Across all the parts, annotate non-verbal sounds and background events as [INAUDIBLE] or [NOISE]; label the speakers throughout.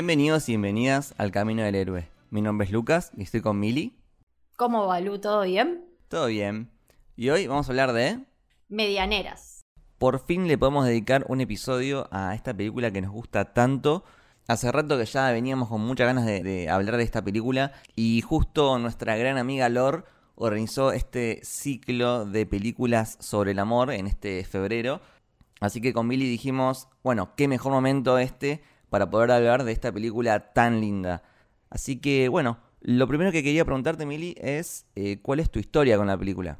Speaker 1: Bienvenidos y bienvenidas al Camino del Héroe. Mi nombre es Lucas y estoy con Mili.
Speaker 2: ¿Cómo va, Lu? ¿Todo bien?
Speaker 1: Todo bien. Y hoy vamos a hablar de...
Speaker 2: Medianeras.
Speaker 1: Por fin le podemos dedicar un episodio a esta película que nos gusta tanto. Hace rato que ya veníamos con muchas ganas de, de hablar de esta película y justo nuestra gran amiga Lor organizó este ciclo de películas sobre el amor en este febrero. Así que con Billy dijimos, bueno, qué mejor momento este para poder hablar de esta película tan linda. Así que bueno, lo primero que quería preguntarte, Mili, es eh, ¿cuál es tu historia con la película?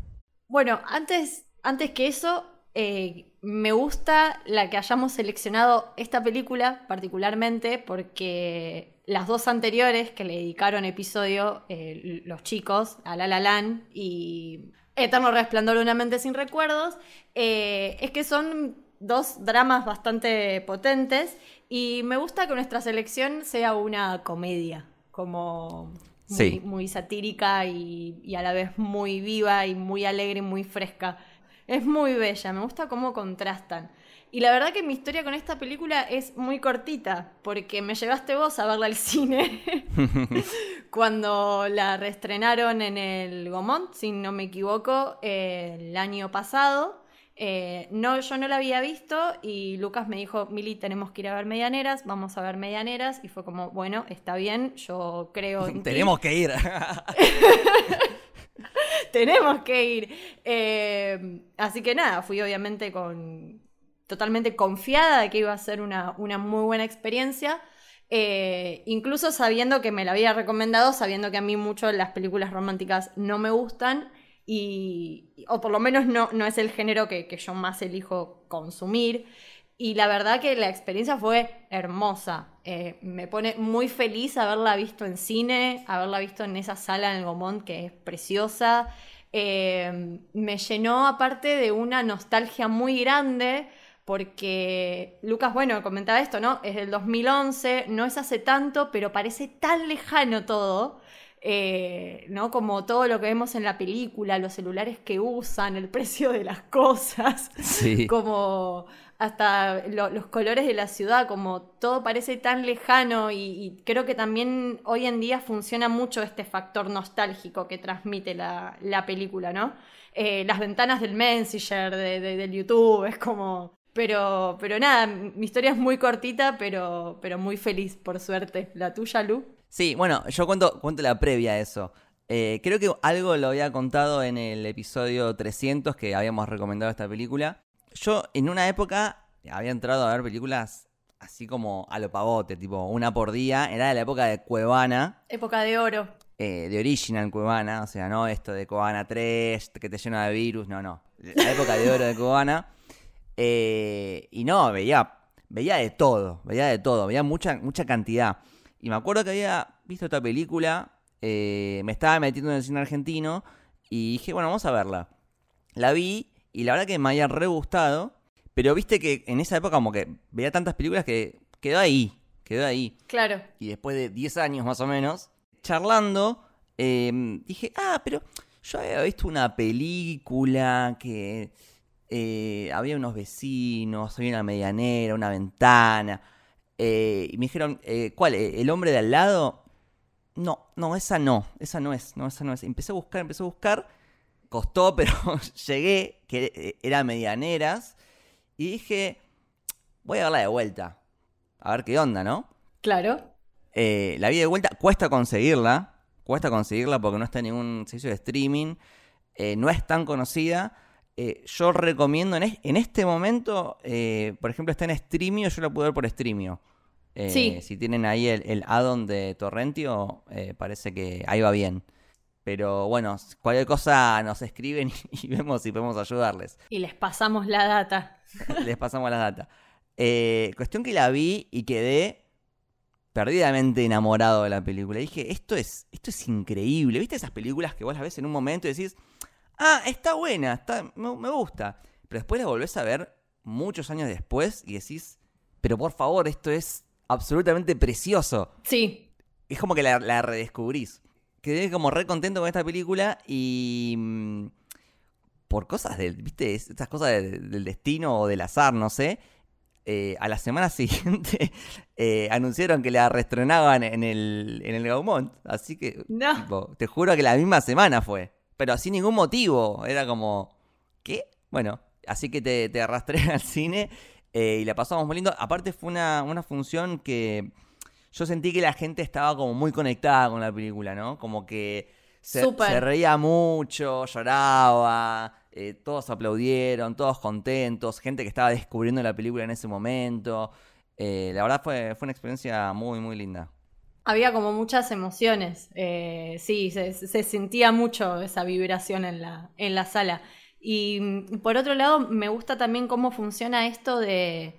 Speaker 2: Bueno, antes, antes que eso, eh, me gusta la que hayamos seleccionado esta película particularmente porque las dos anteriores que le dedicaron episodio eh, los chicos, a La y Eterno Resplandor de una mente sin recuerdos, es que son dos dramas bastante potentes y me gusta que nuestra selección sea una comedia, como muy,
Speaker 1: Sí.
Speaker 2: muy satírica y, y a la vez muy viva y muy alegre y muy fresca. Es muy bella, me gusta cómo contrastan. Y la verdad que mi historia con esta película es muy cortita, porque me llevaste vos a verla al cine [LAUGHS] [LAUGHS] cuando la reestrenaron en el Gomont, si no me equivoco, eh, el año pasado. Eh, no, yo no la había visto y Lucas me dijo, Mili, tenemos que ir a ver Medianeras, vamos a ver Medianeras. Y fue como, bueno, está bien, yo creo [LAUGHS] en ti.
Speaker 1: Tenemos que ir. [LAUGHS]
Speaker 2: tenemos que ir. Eh, así que nada, fui obviamente con totalmente confiada de que iba a ser una, una muy buena experiencia. Eh, incluso sabiendo que me la había recomendado, sabiendo que a mí mucho las películas románticas no me gustan. Y, o por lo menos no, no es el género que, que yo más elijo consumir. Y la verdad que la experiencia fue hermosa. Eh, me pone muy feliz haberla visto en cine, haberla visto en esa sala en el Gomont que es preciosa. Eh, me llenó aparte de una nostalgia muy grande porque Lucas, bueno, comentaba esto, ¿no? Es del 2011, no es hace tanto, pero parece tan lejano todo. Eh, ¿no? Como todo lo que vemos en la película, los celulares que usan, el [LAUGHS] precio de las cosas
Speaker 1: sí.
Speaker 2: como hasta lo- los colores de la ciudad, como todo parece tan lejano y, y creo que también hoy en día funciona mucho este factor nostálgico que transmite la, la película, ¿no? Eh, las ventanas del Messenger, de, de- del YouTube, es como... Pero, pero nada, mi historia es muy cortita, pero, pero muy feliz, por suerte. ¿La tuya, Lu?
Speaker 1: Sí, bueno, yo cuento, cuento la previa a eso. Eh, creo que algo lo había contado en el episodio 300 que habíamos recomendado esta película. Yo en una época había entrado a ver películas así como a lo pavote, tipo una por día. Era de la época de Cuevana,
Speaker 2: Época de oro.
Speaker 1: eh, de Original Cuevana, o sea, no esto de Cuevana 3, que te llena de virus, no, no. La época de oro de Cuevana. Eh, y no, veía, veía de todo, veía de todo, veía mucha, mucha cantidad. Y me acuerdo que había visto esta película, eh, me estaba metiendo en el cine argentino y dije, bueno, vamos a verla. La vi y la verdad que me había re gustado, pero viste que en esa época como que veía tantas películas que quedó ahí, quedó ahí.
Speaker 2: Claro.
Speaker 1: Y después de 10 años más o menos, charlando, eh, dije, ah, pero yo había visto una película que eh, había unos vecinos, había una medianera, una ventana. Eh, y me dijeron, eh, ¿cuál? Eh, ¿El hombre de al lado? No, no, esa no, esa no es, no, esa no es. Empecé a buscar, empecé a buscar, costó, [LAUGHS] pero llegué, que era medianeras, y dije, voy a verla de vuelta, a ver qué onda, ¿no?
Speaker 2: Claro.
Speaker 1: Eh, la vi de vuelta, cuesta conseguirla. Cuesta conseguirla porque no está en ningún servicio de streaming. no es tan conocida. Eh, yo recomiendo en, es- en este momento, eh, por ejemplo, está en Streamio, yo la puedo ver por Streamio. Eh,
Speaker 2: Sí.
Speaker 1: Si tienen ahí el, el add-on de Torrentio, eh, parece que ahí va bien. Pero bueno, cualquier cosa nos escriben [LAUGHS] y, vemos si podemos ayudarles.
Speaker 2: Y les pasamos la data. [LAUGHS]
Speaker 1: Les pasamos la data. Eh, cuestión que la vi y quedé perdidamente enamorado de la película. Dije, esto es, esto es increíble. ¿Viste esas películas que vos las ves en un momento y decís, ah, está buena, está, me, me gusta? Pero después la volvés a ver muchos años después y decís, pero por favor, esto es absolutamente precioso.
Speaker 2: Sí,
Speaker 1: Es como que la, la redescubrís. Quedé como re contento con esta película y... mm, por cosas del, viste, Es- estas cosas de- del destino o del azar, no sé. eh, a la semana [LAUGHS] siguiente eh, anunciaron que la reestrenaban en el, en el Gaumont. Así que,
Speaker 2: No.
Speaker 1: tipo, te juro que la misma semana fue. Pero sin ningún motivo. Era como, ¿qué? Bueno, así que te, te arrastré [LAUGHS] al cine eh, y la pasamos muy lindo. Aparte fue una, una función que yo sentí que la gente estaba como muy conectada con la película, ¿no? Como que se, reía mucho, lloraba, eh, todos aplaudieron, todos contentos, gente que estaba descubriendo la película en ese momento. Eh, la verdad fue, fue una experiencia muy, muy linda.
Speaker 2: había como muchas emociones. Eh, sí, se, se sentía mucho esa vibración en la, en la sala. Y mm, por otro lado, me gusta también cómo funciona esto de,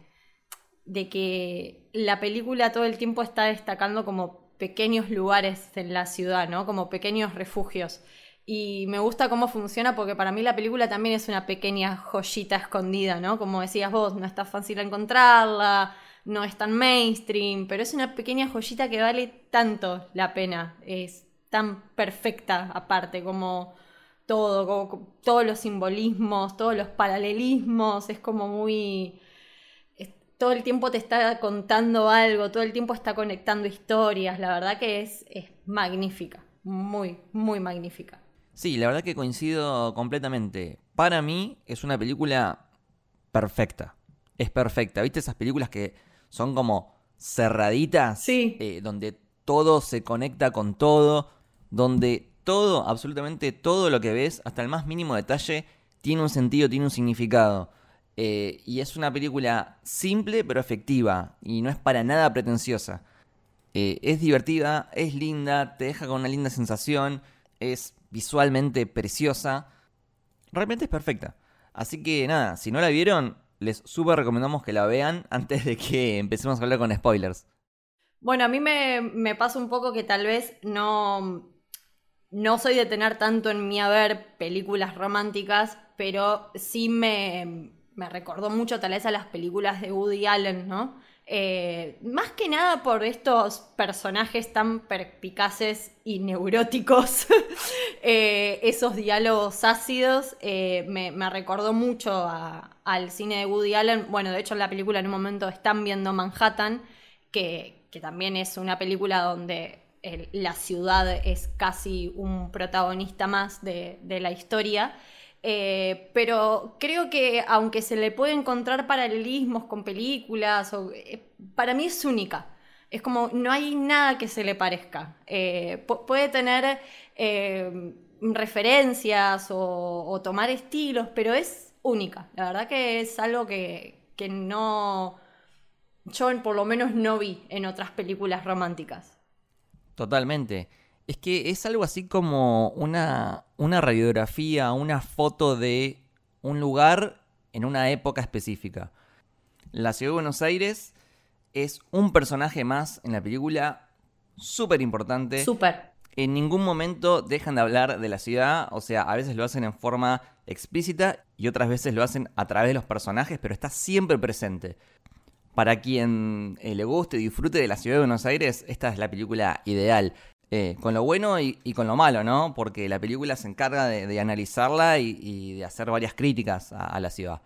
Speaker 2: de que la película todo el tiempo está destacando como pequeños lugares en la ciudad, ¿no? Como pequeños refugios. Y me gusta cómo funciona porque para mí la película también es una pequeña joyita escondida, ¿no? Como decías vos, no está fácil encontrarla, no es tan mainstream, pero es una pequeña joyita que vale tanto la pena. Es tan perfecta aparte, como todo, como- todos los simbolismos, todos los paralelismos, es como muy... es- todo el tiempo te está contando algo, todo el tiempo está conectando historias, la verdad que es, es magnífica, muy, muy magnífica.
Speaker 1: Sí, la verdad que coincido completamente. Para mí es una película perfecta. Es perfecta. ¿Viste esas películas que son como cerraditas?
Speaker 2: Sí.
Speaker 1: Eh, donde todo se conecta con todo. Donde todo, absolutamente todo lo que ves, hasta el más mínimo detalle, tiene un sentido, tiene un significado. Eh, y es una película simple pero efectiva. Y no es para nada pretenciosa. Eh, es divertida, es linda, te deja con una linda sensación, es visualmente preciosa. Realmente es perfecta. Así que nada, si no la vieron, les súper recomendamos que la vean [LAUGHS] antes de que empecemos a hablar con spoilers.
Speaker 2: Bueno, a mí me, me pasa un poco que tal vez no, no soy de tener tanto en mi haber películas románticas, pero sí me, me recordó mucho tal vez a las películas de Woody Allen, ¿no? Eh, más que nada por estos personajes tan perspicaces y neuróticos, [LAUGHS] eh, esos diálogos ácidos, eh, me, me recordó mucho a- al cine de Woody Allen. Bueno, de hecho en la película en un momento están viendo Manhattan, que, que también es una película donde la ciudad es casi un protagonista más de, la historia. Eh, pero creo que aunque se le puede encontrar paralelismos con películas, eh, para mí es única. Es como, no hay nada que se le parezca. Eh, pu- puede tener referencias o, o tomar estilos, pero es única. La verdad que es algo que, que no, yo por lo menos no vi en otras películas románticas.
Speaker 1: Totalmente. Es que es algo así como una, una radiografía, una foto de un lugar en una época específica. La ciudad de Buenos Aires es un personaje más en la película súper importante.
Speaker 2: Súper.
Speaker 1: en ningún momento dejan de hablar de la ciudad, o sea, a veces lo hacen en forma explícita y otras veces lo hacen a través de los personajes, pero está siempre presente. Para quien eh, le guste y disfrute de la ciudad de Buenos Aires, esta es la película ideal. Eh, con lo bueno y, con lo malo, ¿no? Porque la película se encarga de, analizarla y, de hacer varias críticas a, la ciudad.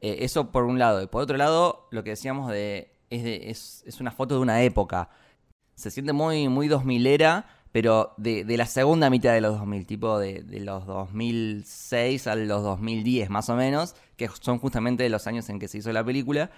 Speaker 1: Eh, eso por un lado. Y por otro lado, lo que decíamos de es, de- es, una foto de una época. Se siente muy, muy 2000era, pero de, de la segunda mitad de los 2000, tipo de, de los 2006 a los 2010 más o menos, que son justamente los años en que se hizo la película.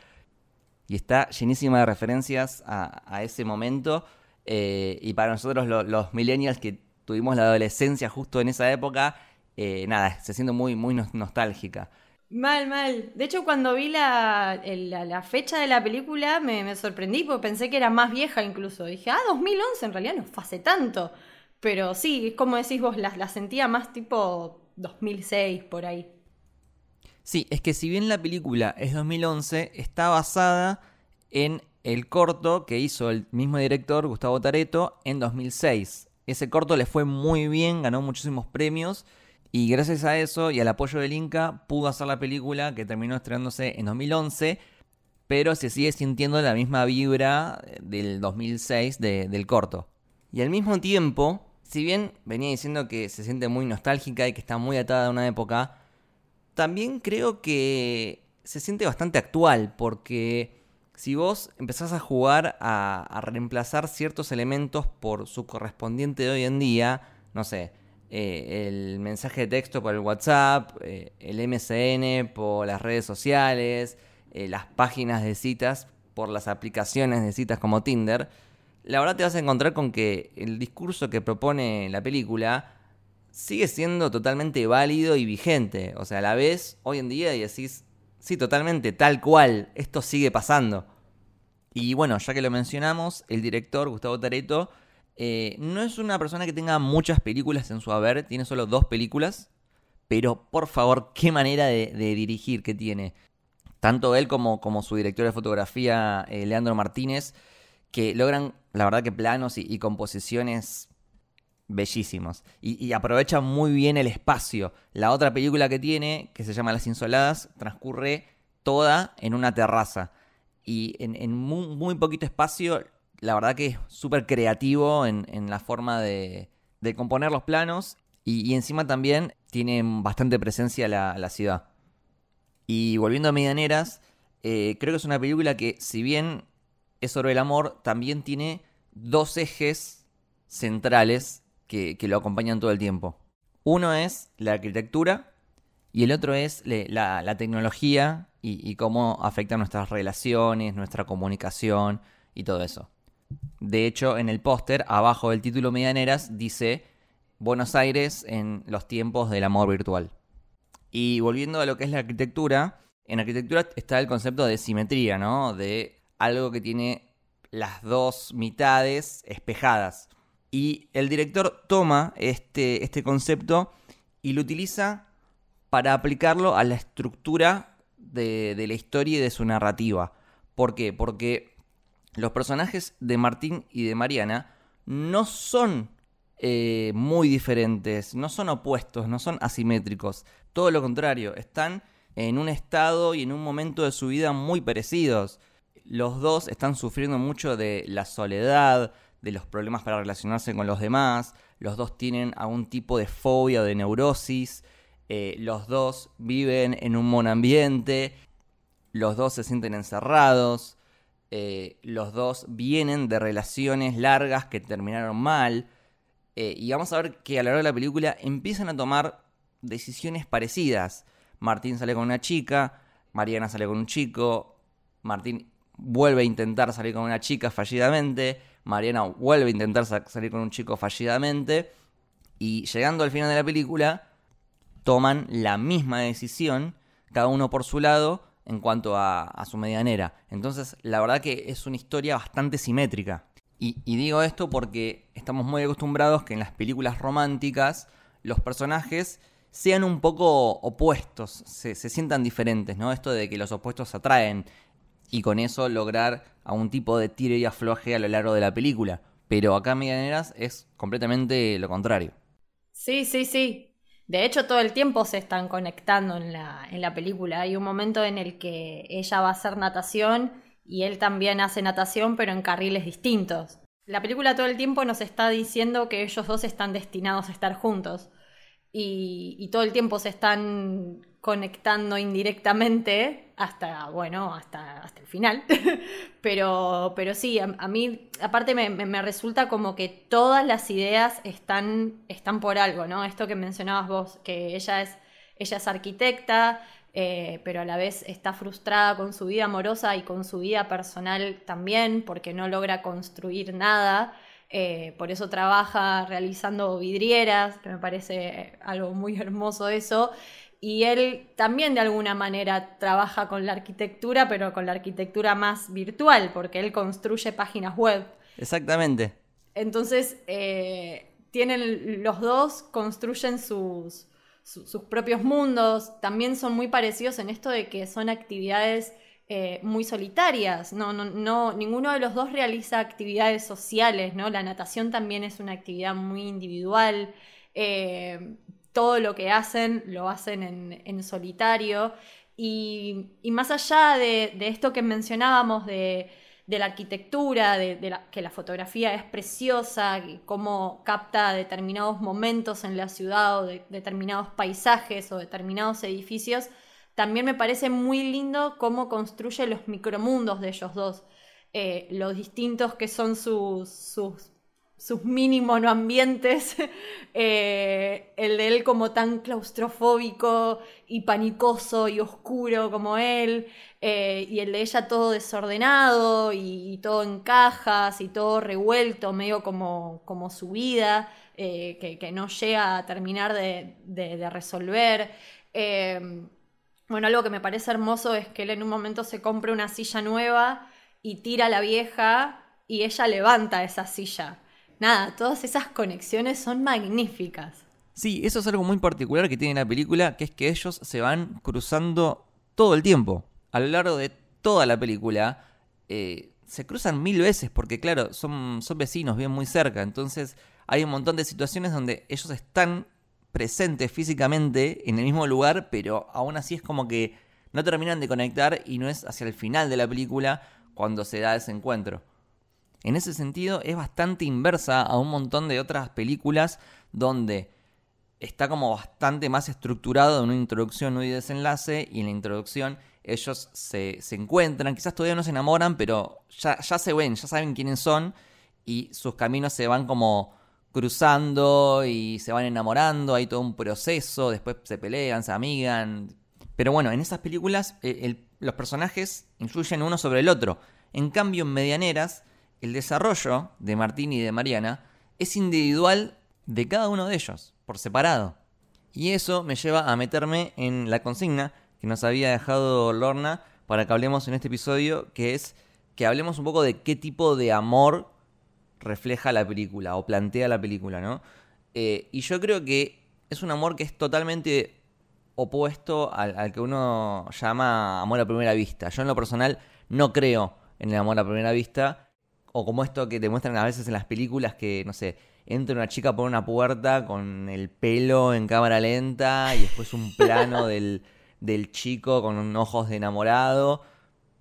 Speaker 1: Y está llenísima de referencias a, ese momento. eh, y para nosotros lo- los millennials que tuvimos la adolescencia justo en esa época, eh, nada, se siente muy, muy nos- nostálgica.
Speaker 2: Mal, mal. De hecho, cuando vi la, la, fecha de la película me, me sorprendí porque pensé que era más vieja incluso. Dije, ah, 2011 en realidad no fue hace tanto. Pero sí, es como decís vos, la, la sentía más tipo 2006 por ahí.
Speaker 1: Sí, es que si bien la película es 2011, está basada en el corto que hizo el mismo director, Gustavo Tareto, en 2006. Ese corto le fue muy bien, ganó muchísimos premios y gracias a eso y al apoyo del Inca pudo hacer la película que terminó estrenándose en 2011, pero se sigue sintiendo la misma vibra del 2006 de- del corto. Y al mismo tiempo, si bien venía diciendo que se siente muy nostálgica y que está muy atada a una época, también creo que se siente bastante actual, porque si vos empezás a jugar a, a reemplazar ciertos elementos por su correspondiente de hoy en día, no sé, eh, el mensaje de texto por el WhatsApp, eh, el MSN por las redes sociales, eh, las páginas de citas por las aplicaciones de citas como Tinder, la verdad te vas a encontrar con que el discurso que propone la película sigue siendo totalmente válido y vigente. O sea, la ves hoy en día y decís, sí, totalmente, tal cual, esto sigue pasando. Y bueno, ya que lo mencionamos, el director, Gustavo Tareto, eh, no es una persona que tenga muchas películas en su haber, tiene solo dos películas, pero por favor, qué manera de, dirigir que tiene. Tanto él como, como su director de fotografía, eh, Leandro Martínez, que logran, la verdad que planos y composiciones bellísimos. Y, y aprovechan muy bien el espacio. La otra película que tiene, que se llama Las Insoladas, transcurre toda en una terraza. Y en, muy, poquito espacio, la verdad que es súper creativo en, en la forma de, de componer los planos. Y, y encima también tiene bastante presencia la, la ciudad. Y volviendo a Medianeras, eh, creo que es una película que, si bien es sobre el amor, también tiene dos ejes centrales que, lo acompañan todo el tiempo. Uno es la arquitectura y el otro es la tecnología y, y cómo afecta nuestras relaciones, nuestra comunicación y todo eso. De hecho, en el póster, abajo del título Medianeras, dice Buenos Aires en los tiempos del amor virtual. Y volviendo a lo que es la arquitectura, en arquitectura está el concepto de simetría, ¿no? De algo que tiene las dos mitades espejadas. Y el director toma este, este concepto y lo utiliza para aplicarlo a la estructura de, de la historia y de su narrativa. ¿Por qué? Porque los personajes de Martín y de Mariana no son eh, muy diferentes, no son opuestos, no son asimétricos. Todo lo contrario, están en un estado y en un momento de su vida muy parecidos. Los dos están sufriendo mucho de la soledad, de los problemas para relacionarse con los demás. Los dos tienen algún tipo de fobia o de neurosis. eh, los dos viven en un monoambiente. Los dos se sienten encerrados. eh, los dos vienen de relaciones largas que terminaron mal. eh, y vamos a ver que a lo largo de la película empiezan a tomar decisiones parecidas. Martín sale con una chica, Mariana sale con un chico, Martín vuelve a intentar salir con una chica fallidamente, Mariana vuelve a intentar sa- salir con un chico fallidamente, y llegando al final de la película, toman la misma decisión, cada uno por su lado, en cuanto a, su medianera. Entonces, la verdad que es una historia bastante simétrica. Y, digo esto porque estamos muy acostumbrados que en las películas románticas los personajes sean un poco opuestos, se, se sientan diferentes, ¿no? Esto de que los opuestos atraen y con eso lograr a un tipo de tiro y afloje a lo largo de la película. Pero acá Medianeras es completamente lo contrario.
Speaker 2: Sí, sí, sí. De hecho, todo el tiempo se están conectando en la, en la película. Hay un momento en el que ella va a hacer natación y él también hace natación, pero en carriles distintos. La película todo el tiempo nos está diciendo que ellos dos están destinados a estar juntos. Y, todo el tiempo se están conectando indirectamente hasta, bueno, hasta, hasta el final. [LAUGHS] pero, pero sí, a, mí, aparte me, me- me resulta como que todas las ideas están, están por algo, ¿no? Esto que mencionabas vos, que ella es, ella es arquitecta, eh, pero a la vez está frustrada con su vida amorosa y con su vida personal también, porque no logra construir nada. Eh, por eso trabaja realizando vidrieras, que me parece algo muy hermoso eso. y él también de alguna manera trabaja con la arquitectura, pero con la arquitectura más virtual, porque él construye páginas web.
Speaker 1: Exactamente.
Speaker 2: Entonces, eh, tienen los dos, construyen sus, su- sus propios mundos, también son muy parecidos en esto de que son actividades eh, muy solitarias, no, no, no, ninguno de los dos realiza actividades sociales, ¿no? La natación también es una actividad muy individual, eh, todo lo que hacen lo hacen en, solitario y, más allá de, esto que mencionábamos de, la arquitectura, de, que la fotografía es preciosa, cómo capta determinados momentos en la ciudad o de- determinados paisajes o determinados edificios, también me parece muy lindo cómo construye los micromundos de ellos dos, eh, los distintos que son sus, sus, sus mini [LAUGHS] eh, el de él como tan claustrofóbico y panicoso y oscuro como él, eh, y el de ella todo desordenado y, todo en cajas y todo revuelto, medio como, como su vida, que, no llega a terminar de- de resolver. Bueno, algo que me parece hermoso es que él en un momento se compra una silla nueva y tira a la vieja y ella levanta esa silla. Nada, todas esas conexiones son magníficas.
Speaker 1: Sí, eso es algo muy particular que tiene la película, que es que ellos se van cruzando todo el tiempo. A lo largo de toda la película, eh, se cruzan mil veces, porque claro, son, son vecinos, viven muy cerca. Entonces hay un montón de situaciones donde ellos están presentes físicamente en el mismo lugar, pero aún así es como que no terminan de conectar y no es hacia el final de la película cuando se da ese encuentro. En ese sentido es bastante inversa a un montón de otras películas donde está como bastante más estructurado en una introducción y desenlace y en la introducción ellos se, se encuentran, quizás todavía no se enamoran, pero ya, ya se ven, ya saben quiénes son y sus caminos se van como cruzando y se van enamorando, hay todo un proceso, después se pelean, se amigan. Pero bueno, en esas películas eh, el- los personajes influyen uno sobre el otro. En cambio, en Medianeras, el desarrollo de Martín y de Mariana es individual de cada uno de ellos, por separado. Y eso me lleva a meterme en la consigna que nos había dejado Lorna para que hablemos en este episodio, que es que hablemos un poco de qué tipo de amor refleja la película o plantea la película, ¿no? Eh, y yo creo que es un amor que es totalmente opuesto al, al que uno llama amor a primera vista. Yo en lo personal no creo en el amor a primera vista, o como esto que te muestran a veces en las películas que, no sé, entra una chica por una puerta con el pelo en cámara lenta y después un [LAUGHS] plano del, del chico con ojos de enamorado.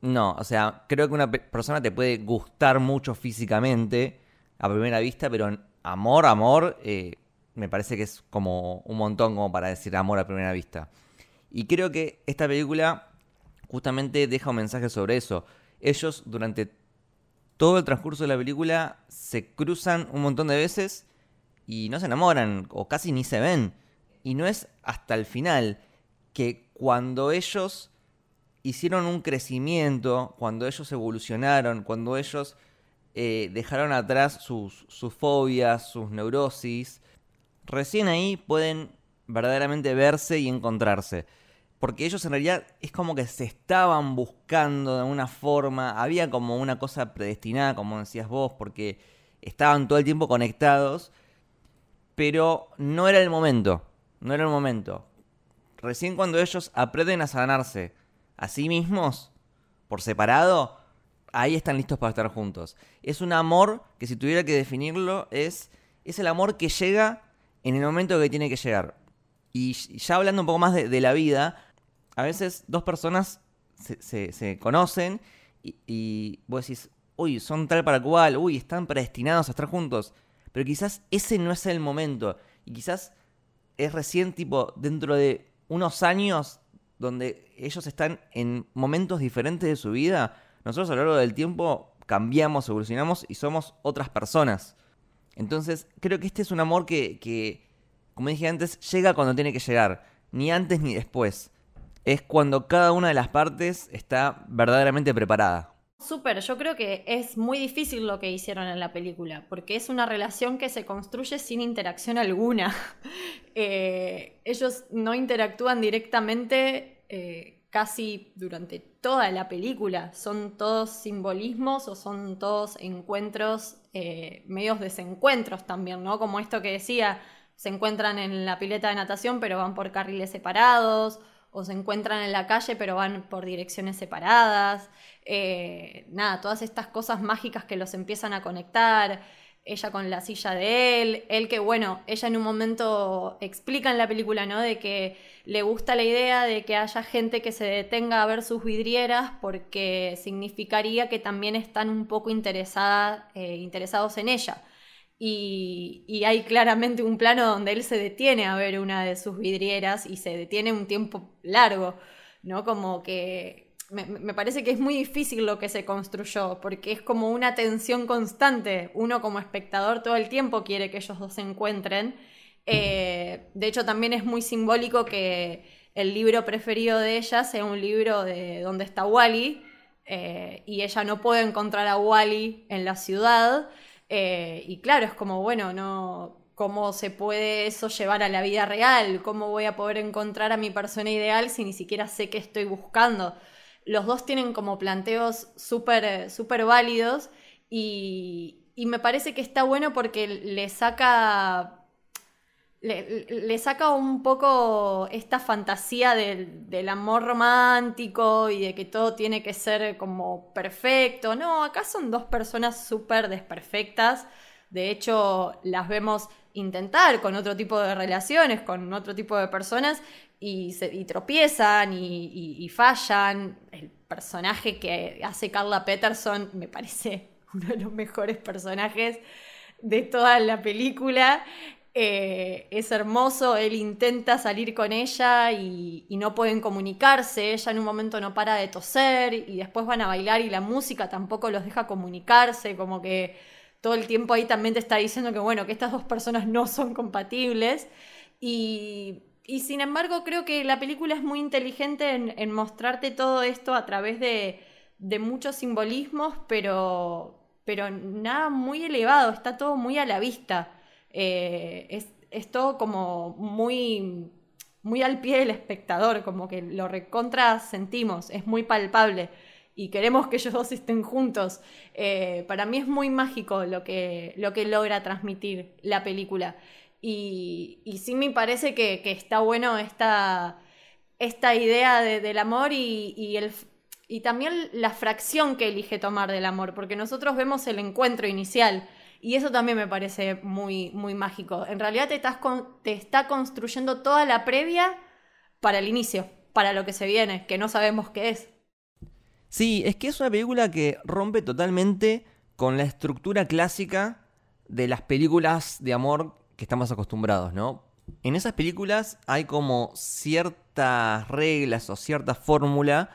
Speaker 1: No, o sea, creo que una pe- persona te puede gustar mucho físicamente a primera vista, pero amor, amor, eh, me parece que es como un montón como para decir amor a primera vista. Y creo que esta película justamente deja un mensaje sobre eso. Ellos durante todo el transcurso de la película se cruzan un montón de veces y no se enamoran o casi ni se ven. Y no es hasta el final que cuando ellos hicieron un crecimiento, cuando ellos evolucionaron, cuando ellos eh, dejaron atrás sus, sus fobias, sus neurosis, recién ahí pueden verdaderamente verse y encontrarse. Porque ellos en realidad es como que se estaban buscando de alguna forma, había como una cosa predestinada, como decías vos, porque estaban todo el tiempo conectados, pero no era el momento, no era el momento. Recién cuando ellos aprenden a sanarse a sí mismos, por separado, ahí están listos para estar juntos. Es un amor que si tuviera que definirlo es, es el amor que llega en el momento que tiene que llegar. Y ya hablando un poco más de, la vida, a veces dos personas se, se- se conocen y, y vos decís, uy, son tal para cual, uy, están predestinados a estar juntos. Pero quizás ese no es el momento. Y quizás es recién tipo dentro de unos años donde ellos están en momentos diferentes de su vida. Nosotros a lo largo del tiempo cambiamos, evolucionamos y somos otras personas. Entonces creo que este es un amor que, como dije antes, llega cuando tiene que llegar. Ni antes ni después. Es cuando cada una de las partes está verdaderamente preparada.
Speaker 2: Súper, yo creo que es muy difícil lo que hicieron en la película, porque es una relación que se construye sin interacción alguna. [LAUGHS] Eh, ellos no interactúan directamente eh, casi durante toda la película, son todos simbolismos o son todos encuentros, eh, medios desencuentros también, ¿no? Como esto que decía, se encuentran en la pileta de natación pero van por carriles separados, o se encuentran en la calle pero van por direcciones separadas. Eh, nada, todas estas cosas mágicas que los empiezan a conectar. Ella con la silla de él, él que bueno, ella en un momento explica en la película, ¿no? De que le gusta la idea de que haya gente que se detenga a ver sus vidrieras porque significaría que también están un poco eh, interesados en ella. Y hay claramente un plano donde él se detiene a ver una de sus vidrieras y se detiene un tiempo largo, ¿no? Como que me, parece que es muy difícil lo que se construyó, porque es como una tensión constante. Uno como espectador todo el tiempo quiere que ellos dos se encuentren. Eh, de hecho, también es muy simbólico que el libro preferido de ella sea un libro de donde está Wally, eh, y ella no puede encontrar a Wally en la ciudad. Eh, y claro, es como, bueno, no, ¿cómo se puede eso llevar a la vida real? ¿Cómo voy a poder encontrar a mi persona ideal si ni siquiera sé qué estoy buscando? Los dos tienen como planteos súper súper válidos y, me parece que está bueno porque le saca le, le saca un poco esta fantasía del, del amor romántico y de que todo tiene que ser como perfecto. No, acá son dos personas súper desperfectas. De hecho, las vemos intentar con otro tipo de relaciones, con otro tipo de personas, y, tropiezan y fallan. El personaje que hace Carla Peterson me parece [LAUGHS] uno de los mejores personajes de toda la película. Eh, es hermoso, él intenta salir con ella y, y no pueden comunicarse, ella en un momento no para de toser y después van a bailar y la música tampoco los deja comunicarse, como que todo el tiempo ahí también te está diciendo que bueno, que estas dos personas no son compatibles y, y sin embargo creo que la película es muy inteligente en, mostrarte todo esto a través de, de muchos simbolismos, pero, pero nada muy elevado, está todo muy a la vista. Eh, es, es todo como muy, muy al pie del espectador, como que lo recontra sentimos, es muy palpable y queremos que ellos dos estén juntos. Eh, para mí es muy mágico lo que, lo que logra transmitir la película. Y, sí me parece que, está bueno esta, esta idea de- del amor y, el, y también la fracción que elige tomar del amor, porque nosotros vemos el encuentro inicial y eso también me parece muy, muy mágico. En realidad te, estás te está construyendo toda la previa para el inicio, para lo que se viene, que no sabemos qué es.
Speaker 1: Sí, es que es una película que rompe totalmente con la estructura clásica de las películas de amor que estamos acostumbrados, ¿no? En esas películas hay como ciertas reglas o cierta fórmula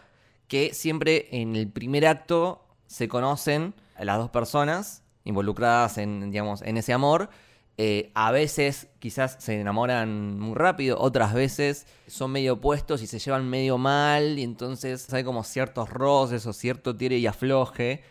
Speaker 1: que siempre en el primer acto se conocen a las dos personas involucradas en, digamos, en ese amor. Eh, a veces quizás se enamoran muy rápido, otras veces son medio opuestos y se llevan medio mal y entonces hay como ciertos roces o cierto tire y afloje.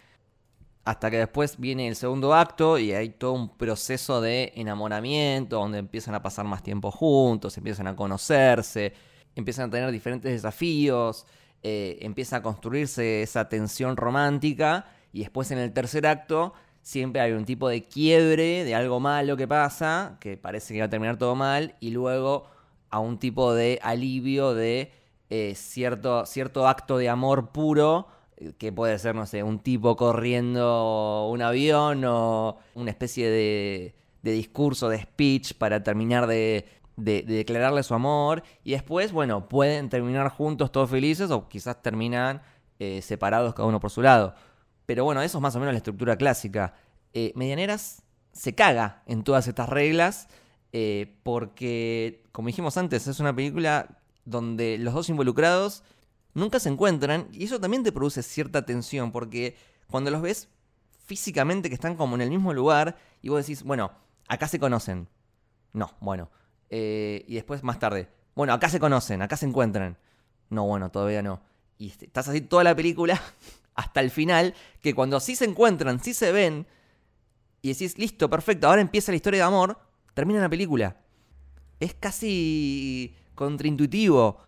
Speaker 1: Hasta que después viene el segundo acto y hay todo un proceso de enamoramiento donde empiezan a pasar más tiempo juntos, empiezan a conocerse, empiezan a tener diferentes desafíos, eh, empieza a construirse esa tensión romántica y después en el tercer acto siempre hay un tipo de quiebre de algo malo que pasa, que parece que va a terminar todo mal, y luego a un tipo de alivio de eh, cierto, cierto acto de amor puro, que puede ser, no sé, un tipo corriendo un avión o una especie de, de discurso, de speech para terminar de, de- de declararle su amor, y después, bueno, pueden terminar juntos todos felices o quizás terminan eh, separados cada uno por su lado. Pero bueno, eso es más o menos la estructura clásica. Eh, Medianeras se caga en todas estas reglas eh, porque, como dijimos antes, es una película donde los dos involucrados nunca se encuentran y eso también te produce cierta tensión porque cuando los ves físicamente que están como en el mismo lugar y vos decís, bueno, acá se conocen. No, bueno. Eh, y después más tarde, bueno, acá se conocen, acá se encuentran. No, bueno, todavía no. Y est- estás así toda la película [LAUGHS] hasta el final, que cuando sí se encuentran, sí se ven, y decís, listo, perfecto, ahora empieza la historia de amor, termina la película. Es casi contraintuitivo.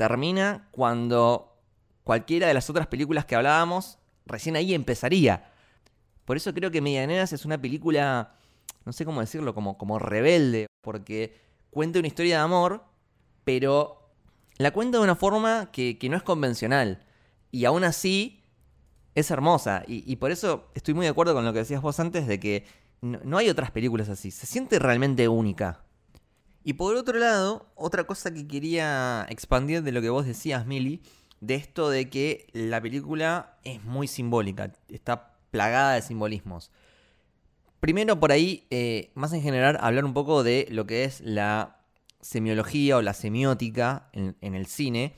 Speaker 1: Termina cuando cualquiera de las otras películas que hablábamos, recién ahí empezaría. Por eso creo que Medianeras es una película, no sé cómo decirlo, como, como rebelde, porque cuenta una historia de amor, pero la cuenta de una forma que, que no es convencional. Y aún así es hermosa. Y, por eso estoy muy de acuerdo con lo que decías vos antes de que no hay otras películas así. Se siente realmente única. Y por otro lado, otra cosa que quería expandir de lo que vos decías, Mili, de esto de que la película es muy simbólica, está plagada de simbolismos. Primero por ahí, eh, más en general, hablar un poco de lo que es la semiología o la semiótica en, el cine,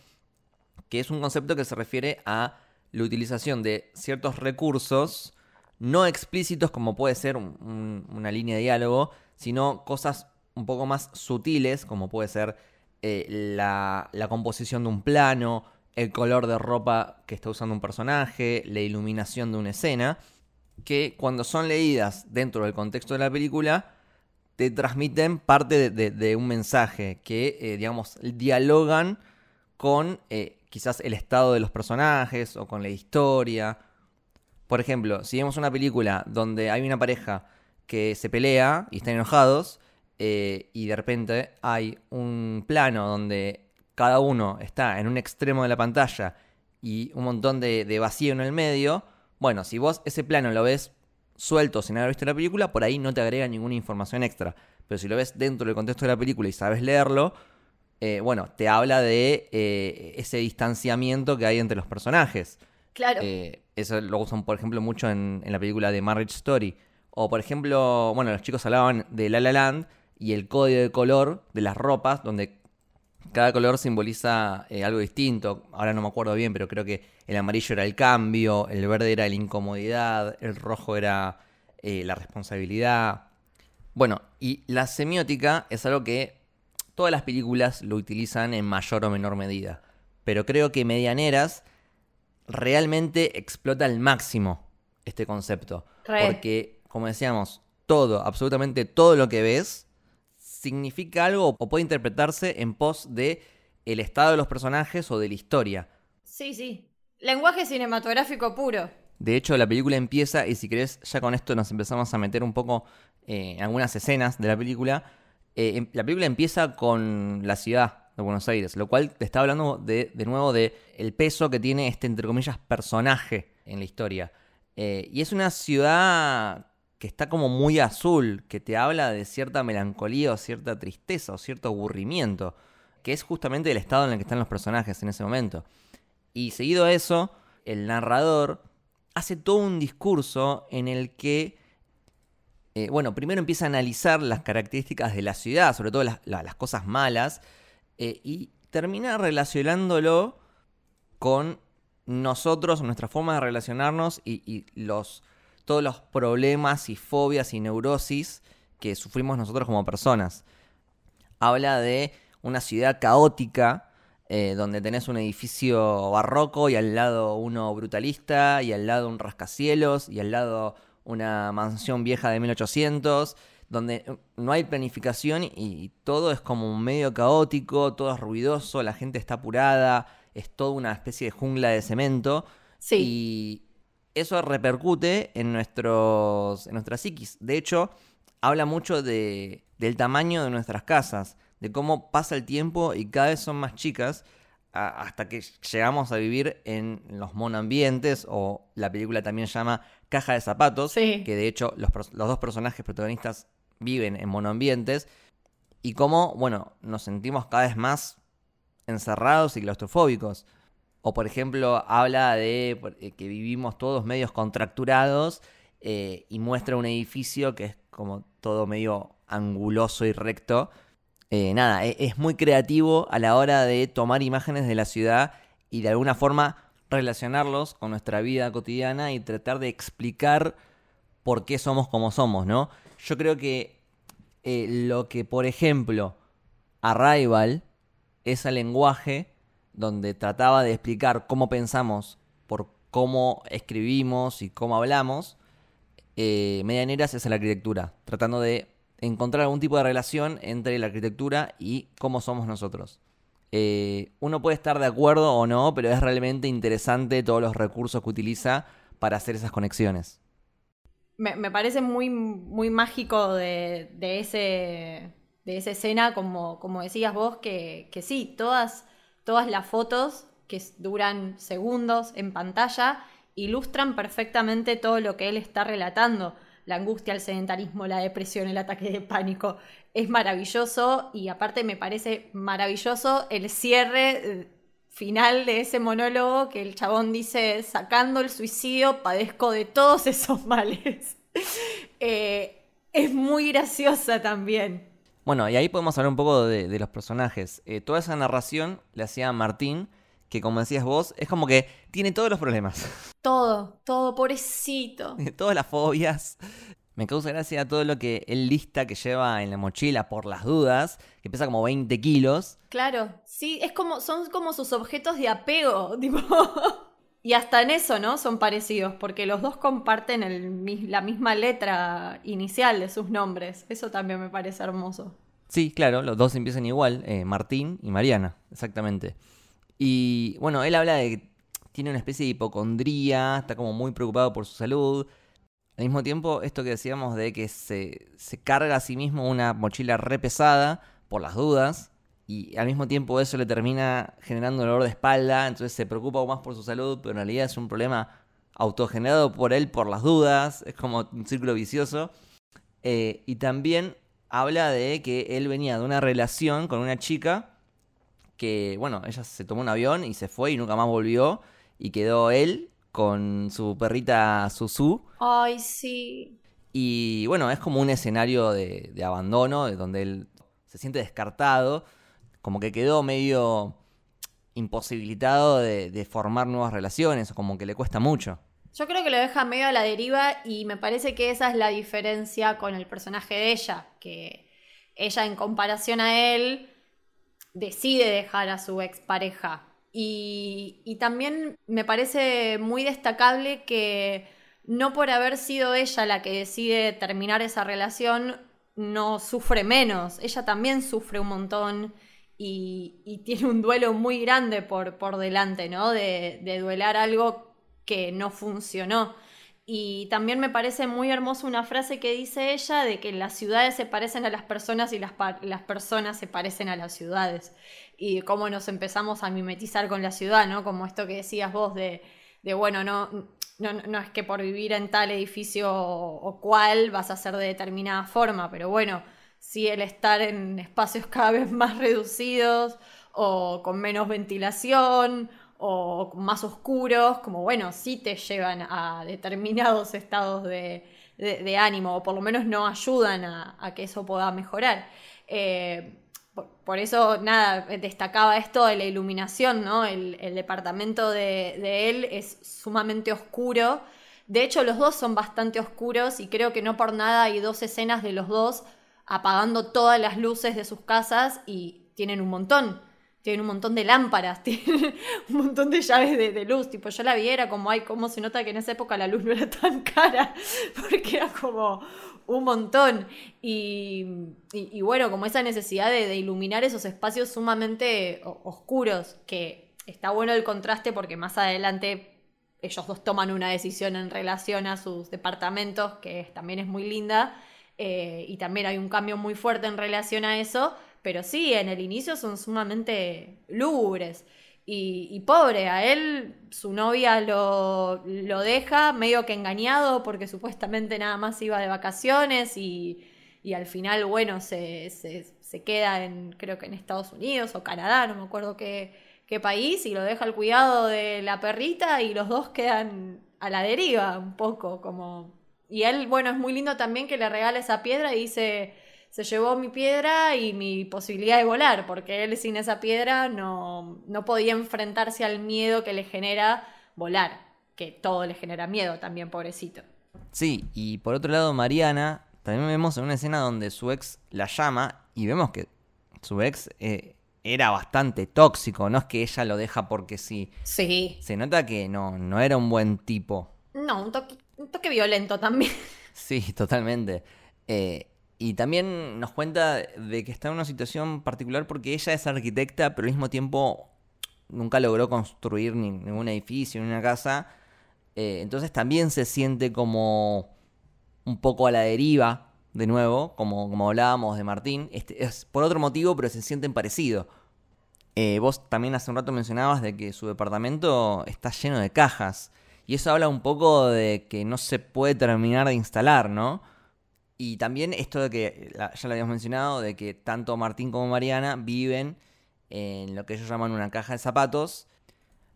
Speaker 1: que es un concepto que se refiere a la utilización de ciertos recursos no explícitos como puede ser un- un- una línea de diálogo, sino cosas un poco más sutiles como puede ser eh, la, composición de un plano, el color de ropa que está usando un personaje, la iluminación de una escena, que cuando son leídas dentro del contexto de la película, te transmiten parte de un mensaje que, eh, digamos, dialogan con eh, quizás el estado de los personajes o con la historia. Por ejemplo, si vemos una película donde hay una pareja que se pelea y están enojados, eh, y de repente hay un plano donde cada uno está en un extremo de la pantalla y un montón de, de vacío en el medio, bueno, si vos ese plano lo ves suelto sin haber visto la película, por ahí no te agrega ninguna información extra. Pero si lo ves dentro del contexto de la película y sabes leerlo, eh, bueno, te habla de eh, ese distanciamiento que hay entre los personajes.
Speaker 2: Claro.
Speaker 1: Eh, eso lo usan, por ejemplo, mucho en, en la película de Marriage Story. O, por ejemplo, bueno, los chicos hablaban de La La Land y el código de color de las ropas, donde cada color simboliza eh, algo distinto. Ahora no me acuerdo bien, pero creo que el amarillo era el cambio, el verde era la incomodidad, el rojo era eh, la responsabilidad. Bueno, y la semiótica es algo que todas las películas lo utilizan en mayor o menor medida. Pero creo que Medianeras realmente explota al máximo este concepto.
Speaker 2: Re.
Speaker 1: Porque, como decíamos, todo, absolutamente todo lo que ves significa algo o puede interpretarse en pos de el estado de los personajes o de la historia.
Speaker 2: Sí, sí. Lenguaje cinematográfico puro.
Speaker 1: De hecho, la película empieza, y si querés, ya con esto nos empezamos a meter un poco eh, en algunas escenas de la película. Eh, em- la película empieza con la ciudad de Buenos Aires, lo cual te está hablando de, de nuevo de el peso que tiene este, entre comillas, personaje en la historia. Eh, y es una ciudad que está como muy azul, que te habla de cierta melancolía o cierta tristeza o cierto aburrimiento, que es justamente el estado en el que están los personajes en ese momento. Y seguido a eso, el narrador hace todo un discurso en el que, eh, bueno, primero empieza a analizar las características de la ciudad, sobre todo las, la- las cosas malas, eh, y termina relacionándolo con nosotros, nuestra forma de relacionarnos y los, todos los problemas y fobias y neurosis que sufrimos nosotros como personas. Habla de una ciudad caótica, eh, donde tenés un edificio barroco y al lado uno brutalista, y al lado un rascacielos, y al lado una mansión vieja de 1800, donde eh, no hay planificación y, todo es como medio caótico, todo es ruidoso, la gente está apurada, es toda una especie de jungla de cemento.
Speaker 2: Sí.
Speaker 1: Y eso repercute en, nuestros, en nuestra psiquis. De hecho, habla mucho de, del tamaño de nuestras casas, de cómo pasa el tiempo y cada vez son más chicas a- hasta que llegamos a vivir en los monoambientes o la película también llama Caja de Zapatos,
Speaker 2: Sí.
Speaker 1: que de hecho los, los dos personajes protagonistas viven en monoambientes y cómo, bueno, nos sentimos cada vez más encerrados y claustrofóbicos. O por ejemplo, habla de eh, que vivimos todos medios contracturados eh, y muestra un edificio que es como todo medio anguloso y recto. Eh, nada, e- es muy creativo a la hora de tomar imágenes de la ciudad y de alguna forma relacionarlos con nuestra vida cotidiana y tratar de explicar por qué somos como somos, ¿no? Yo creo que lo que, por ejemplo, Arrival, ese lenguaje donde trataba de explicar cómo pensamos por cómo escribimos y cómo hablamos, eh, Medianeras es la arquitectura, tratando de encontrar algún tipo de relación entre la arquitectura y cómo somos nosotros. Eh, uno puede estar de acuerdo o no, pero es realmente interesante todos los recursos que utiliza para hacer esas conexiones.
Speaker 2: Me, parece muy, muy mágico de, ese, de esa escena, como, como decías vos, que, que sí, todas, todas las fotos que duran segundos en pantalla ilustran perfectamente todo lo que él está relatando. La angustia, el sedentarismo, la depresión, el ataque de pánico. Es maravilloso y aparte me parece maravilloso el cierre eh, final de ese monólogo que el chabón dice, sacando el suicidio, padezco de todos esos males. [LAUGHS] Eh, es muy graciosa también.
Speaker 1: Bueno, y ahí podemos hablar un poco de, de los personajes. Eh, toda esa narración le hacía Martín, que como decías vos, es como que tiene todos los problemas. [LAUGHS]
Speaker 2: Todo, todo, pobrecito. [LAUGHS]
Speaker 1: todas las fobias. Me causa gracia todo lo que él lista que lleva en la mochila por las dudas, que pesa como 20 kilos.
Speaker 2: Claro, sí, es como, son como sus objetos de apego, [LAUGHS] tipo. Y hasta en eso, ¿no? Son parecidos, porque los dos comparten la misma letra inicial de sus nombres. Eso también me parece hermoso.
Speaker 1: Sí, claro, los dos empiezan igual, eh, Martín y Mariana, exactamente. Y bueno, él habla de que tiene una especie de hipocondría, está como muy preocupado por su salud. Al mismo tiempo, esto que decíamos de que se, se carga a sí mismo una mochila re pesada por las dudas. Y al mismo tiempo eso le termina generando dolor de espalda, entonces se preocupa aún más por su salud, pero en realidad es un problema autogenerado por él por las dudas, es como un círculo vicioso. Eh, y también habla de que él venía de una relación con una chica que, bueno, ella se tomó un avión y se fue y nunca más volvió. Y quedó él con su perrita Susu.
Speaker 2: Ay, sí.
Speaker 1: Y bueno, es como un escenario de, de abandono, de donde él se siente descartado, como que quedó medio imposibilitado de, formar nuevas relaciones, o como que le cuesta mucho.
Speaker 2: Yo creo que lo deja medio a la deriva y me parece que esa es la diferencia con el personaje de ella, que ella en comparación a él decide dejar a su expareja. Y, y también me parece muy destacable que no por haber sido ella la que decide terminar esa relación, no sufre menos. Ella también sufre un montón y, tiene un duelo muy grande por, por delante, ¿no? De, de duelar algo que no funcionó. Y también me parece muy hermosa una frase que dice ella de que las ciudades se parecen a las personas y las, las personas se parecen a las ciudades. Y cómo nos empezamos a mimetizar con la ciudad, ¿no? Como esto que decías vos de, de bueno, no, no, no es que por vivir en tal edificio o cual vas a ser de determinada forma, pero bueno, sí el estar en espacios cada vez más reducidos o con menos ventilación o más oscuros, como bueno, sí te llevan a determinados [LAUGHS] estados de, ánimo, o por lo menos no ayudan a, que eso pueda mejorar. Eh, por, eso, nada, destacaba esto de la iluminación, ¿no? El, departamento de, de él es sumamente oscuro. De hecho, los dos son bastante oscuros y creo que no por nada hay dos escenas de los dos apagando todas las luces de sus casas y tienen un montón. Tienen un montón de lámparas, [LAUGHS] tienen un montón de llaves de, luz. Tipo, yo la vi, era como, ay, cómo se nota que en esa época la luz no era tan [LAUGHS] cara, porque era como un montón. Y, y- bueno, como esa necesidad de, de iluminar esos espacios sumamente oscuros, que está bueno el contraste porque más adelante ellos dos toman una decisión en relación a sus departamentos, que también es muy linda, eh, y también hay un cambio muy fuerte en relación a eso, pero sí, en el inicio son sumamente lúgubres. Y, y pobre, a él su novia lo, lo deja medio que engañado porque supuestamente nada más iba de vacaciones y, y al final, bueno, se, se- se queda en, creo que en Estados Unidos o Canadá, no me acuerdo qué, qué país, y lo deja al cuidado de la perrita y los dos quedan a la deriva un poco, como... Y él, bueno, es muy lindo también que le regala esa piedra y dice, se llevó mi piedra y mi posibilidad de volar, porque él sin esa piedra no, no podía enfrentarse al miedo que le genera volar, que todo le genera miedo también, pobrecito.
Speaker 1: Sí, y por otro lado, Mariana, también vemos en una escena donde su ex la llama y vemos que su ex eh, era bastante tóxico, no es que ella lo deja porque sí.
Speaker 2: Sí.
Speaker 1: Se nota que no, no era un buen tipo.
Speaker 2: No, un un toque violento también. [LAUGHS]
Speaker 1: Sí, totalmente. Eh, y también nos cuenta de que está en una situación particular porque ella es arquitecta, pero al mismo tiempo nunca logró construir ni- ningún edificio, ni una casa. Eh, entonces también se siente como un poco a la deriva, de nuevo, como, como hablábamos de Martín. Este, es por otro motivo, pero se sienten parecidos. Eh, vos también hace un rato mencionabas de que su departamento está lleno de cajas. Y eso habla un poco de que no se puede terminar de instalar, ¿no? Y también esto de que, ya lo habíamos mencionado, de que tanto Martín como Mariana viven en lo que ellos llaman una caja de zapatos.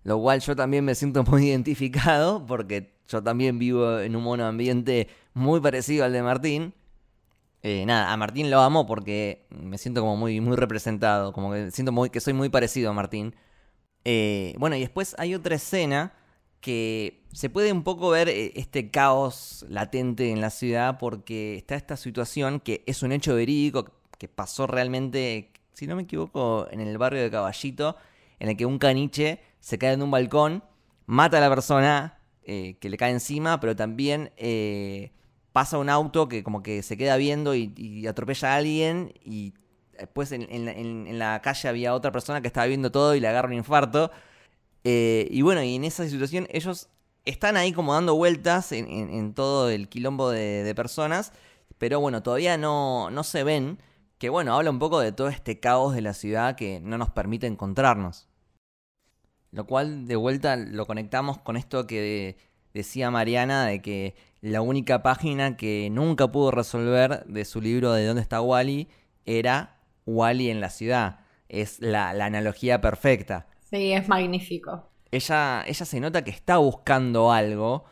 Speaker 1: Lo cual yo también me siento [LAUGHS] muy identificado porque yo también vivo en un monoambiente muy parecido al de Martín. Eh, nada, a Martín lo amo porque me siento como muy, muy representado, como que siento muy, que soy muy parecido a Martín. Eh, bueno, y después hay otra escena que se puede un poco ver eh, este caos latente en la ciudad porque está esta situación que es un hecho verídico que pasó realmente, si no me equivoco, en el barrio de Caballito, en el que un caniche se cae de un balcón, mata a la persona eh, que le cae encima, pero también eh, pasa un auto que como que se queda viendo y, atropella a alguien y después en, en la- en- en la calle había otra persona que estaba viendo todo y le agarra un infarto. Eh, y bueno, y en esa situación ellos están ahí como dando vueltas en, todo el quilombo de, personas, pero bueno, todavía no, no se ven, que bueno, habla un poco de todo este caos de la ciudad que no nos permite encontrarnos. Lo cual de vuelta lo conectamos con esto que decía Mariana de que la única página que nunca pudo resolver de su libro de dónde está Wally era Wally en la ciudad. Es la analogía perfecta.
Speaker 2: Sí, es magnífico.
Speaker 1: Ella, ella se nota que está buscando algo,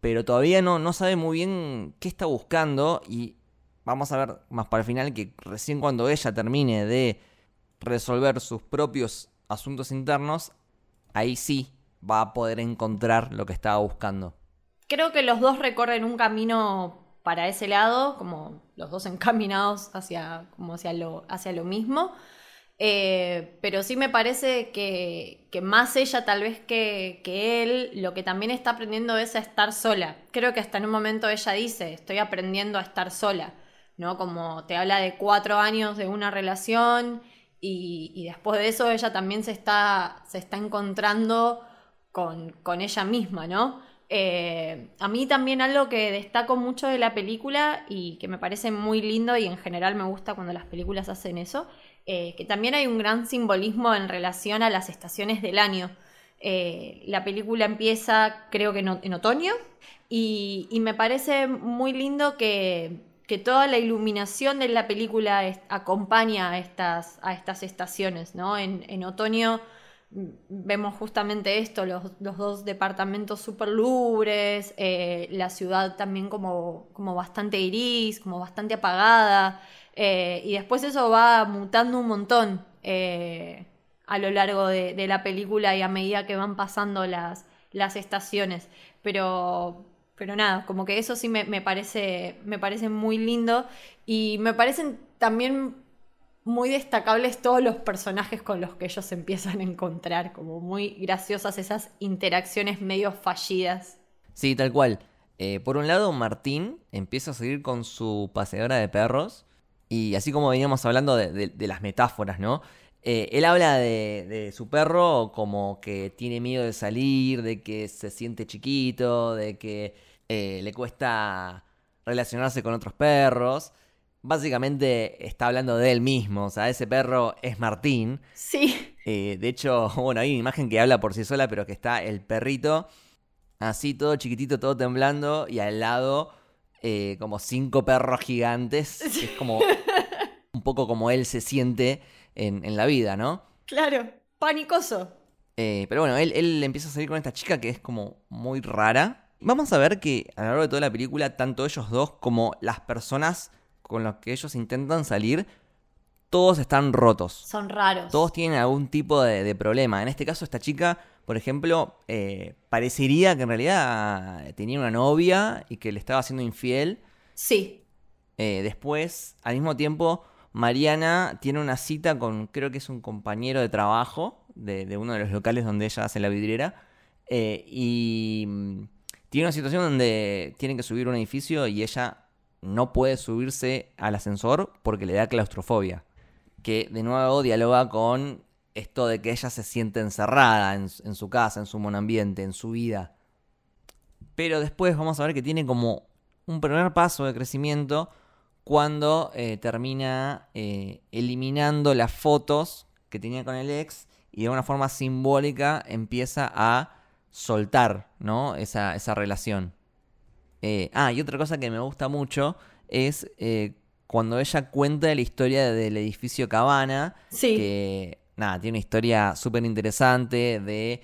Speaker 1: pero todavía no, no sabe muy bien qué está buscando y vamos a ver más para el final que recién cuando ella termine de resolver sus propios asuntos internos, ahí sí va a poder encontrar lo que estaba buscando.
Speaker 2: Creo que los dos recorren un camino para ese lado, como los dos [LAUGHS] encaminados hacia, como hacia, lo, hacia lo mismo. Eh, pero sí me parece que, más ella tal vez que, él, lo que también está aprendiendo es a estar sola. Creo que hasta en un momento ella dice, estoy aprendiendo a estar sola, ¿no? Como te habla de cuatro años de una relación y, y después de eso ella también se está, se está encontrando con, con ella misma, ¿no? Eh, a mí también algo que destaco mucho de la película y que me parece muy lindo y en general me gusta cuando las películas hacen eso, eh, que también hay un gran simbolismo en relación a las estaciones del año. Eh, la película empieza creo que en, otoño y, me parece muy lindo que, que toda la iluminación de la película acompaña a estas, a estas estaciones, ¿no? En, en otoño mm, vemos justamente esto, los, los dos departamentos súper lubres, eh, la ciudad también como, como bastante gris, como bastante apagada, eh, y después eso va mutando un montón eh, a lo largo de, la película y a medida que van pasando las, las estaciones. Pero, pero nada, como que eso sí me, me parece, me parece muy lindo y me parecen también muy destacables todos los personajes con los que ellos se empiezan a encontrar, como muy graciosas esas interacciones medio fallidas.
Speaker 1: Sí, tal cual. Eh, por un lado, Martín empieza a seguir con su paseadora de perros. Y así como veníamos hablando de, de- de las metáforas, ¿no? Eh, él habla de, de su perro como que tiene miedo de salir, de que se siente chiquito, de que eh, le cuesta relacionarse con otros perros. Básicamente está hablando de él mismo, o sea, ese perro es Martín.
Speaker 2: Sí,
Speaker 1: Eh, de hecho, [LAUGHS] bueno, hay una imagen que habla por sí sola, pero que está el perrito así todo chiquitito, todo temblando, y al lado eh, como cinco perros gigantes. que es como [LAUGHS] un poco como él se siente en, en la vida, ¿no?
Speaker 2: claro, panicoso.
Speaker 1: Eh, pero bueno, él, él empieza a salir con esta chica que es como muy rara. Vamos a ver que a lo largo de toda la película, tanto ellos dos como las personas con las que ellos intentan salir, todos están rotos.
Speaker 2: Son raros.
Speaker 1: Todos tienen algún tipo de, de problema. En este caso, esta chica, por ejemplo, eh, parecería que en realidad tenía una novia y que le estaba haciendo infiel.
Speaker 2: Sí,
Speaker 1: Eh, después, al mismo tiempo, Mariana tiene una cita con, creo que es un compañero de trabajo de, de uno de los locales donde ella hace la vidriera. eh, y mm, tiene una situación donde tienen que subir un edificio y ella no puede subirse al ascensor porque le da claustrofobia. Que de nuevo dialoga con esto de que ella se siente encerrada en, en su casa, en su monambiente, en su vida. Pero después vamos a ver que tiene como un primer paso de crecimiento cuando eh, termina eh, eliminando las fotos que tenía con el ex y de una forma simbólica empieza a soltar, ¿no? Esa, esa relación. Eh, ah, y otra cosa que me gusta mucho es cuando ella cuenta la historia del edificio Cabana,
Speaker 2: Sí.
Speaker 1: que nada, tiene una historia súper interesante de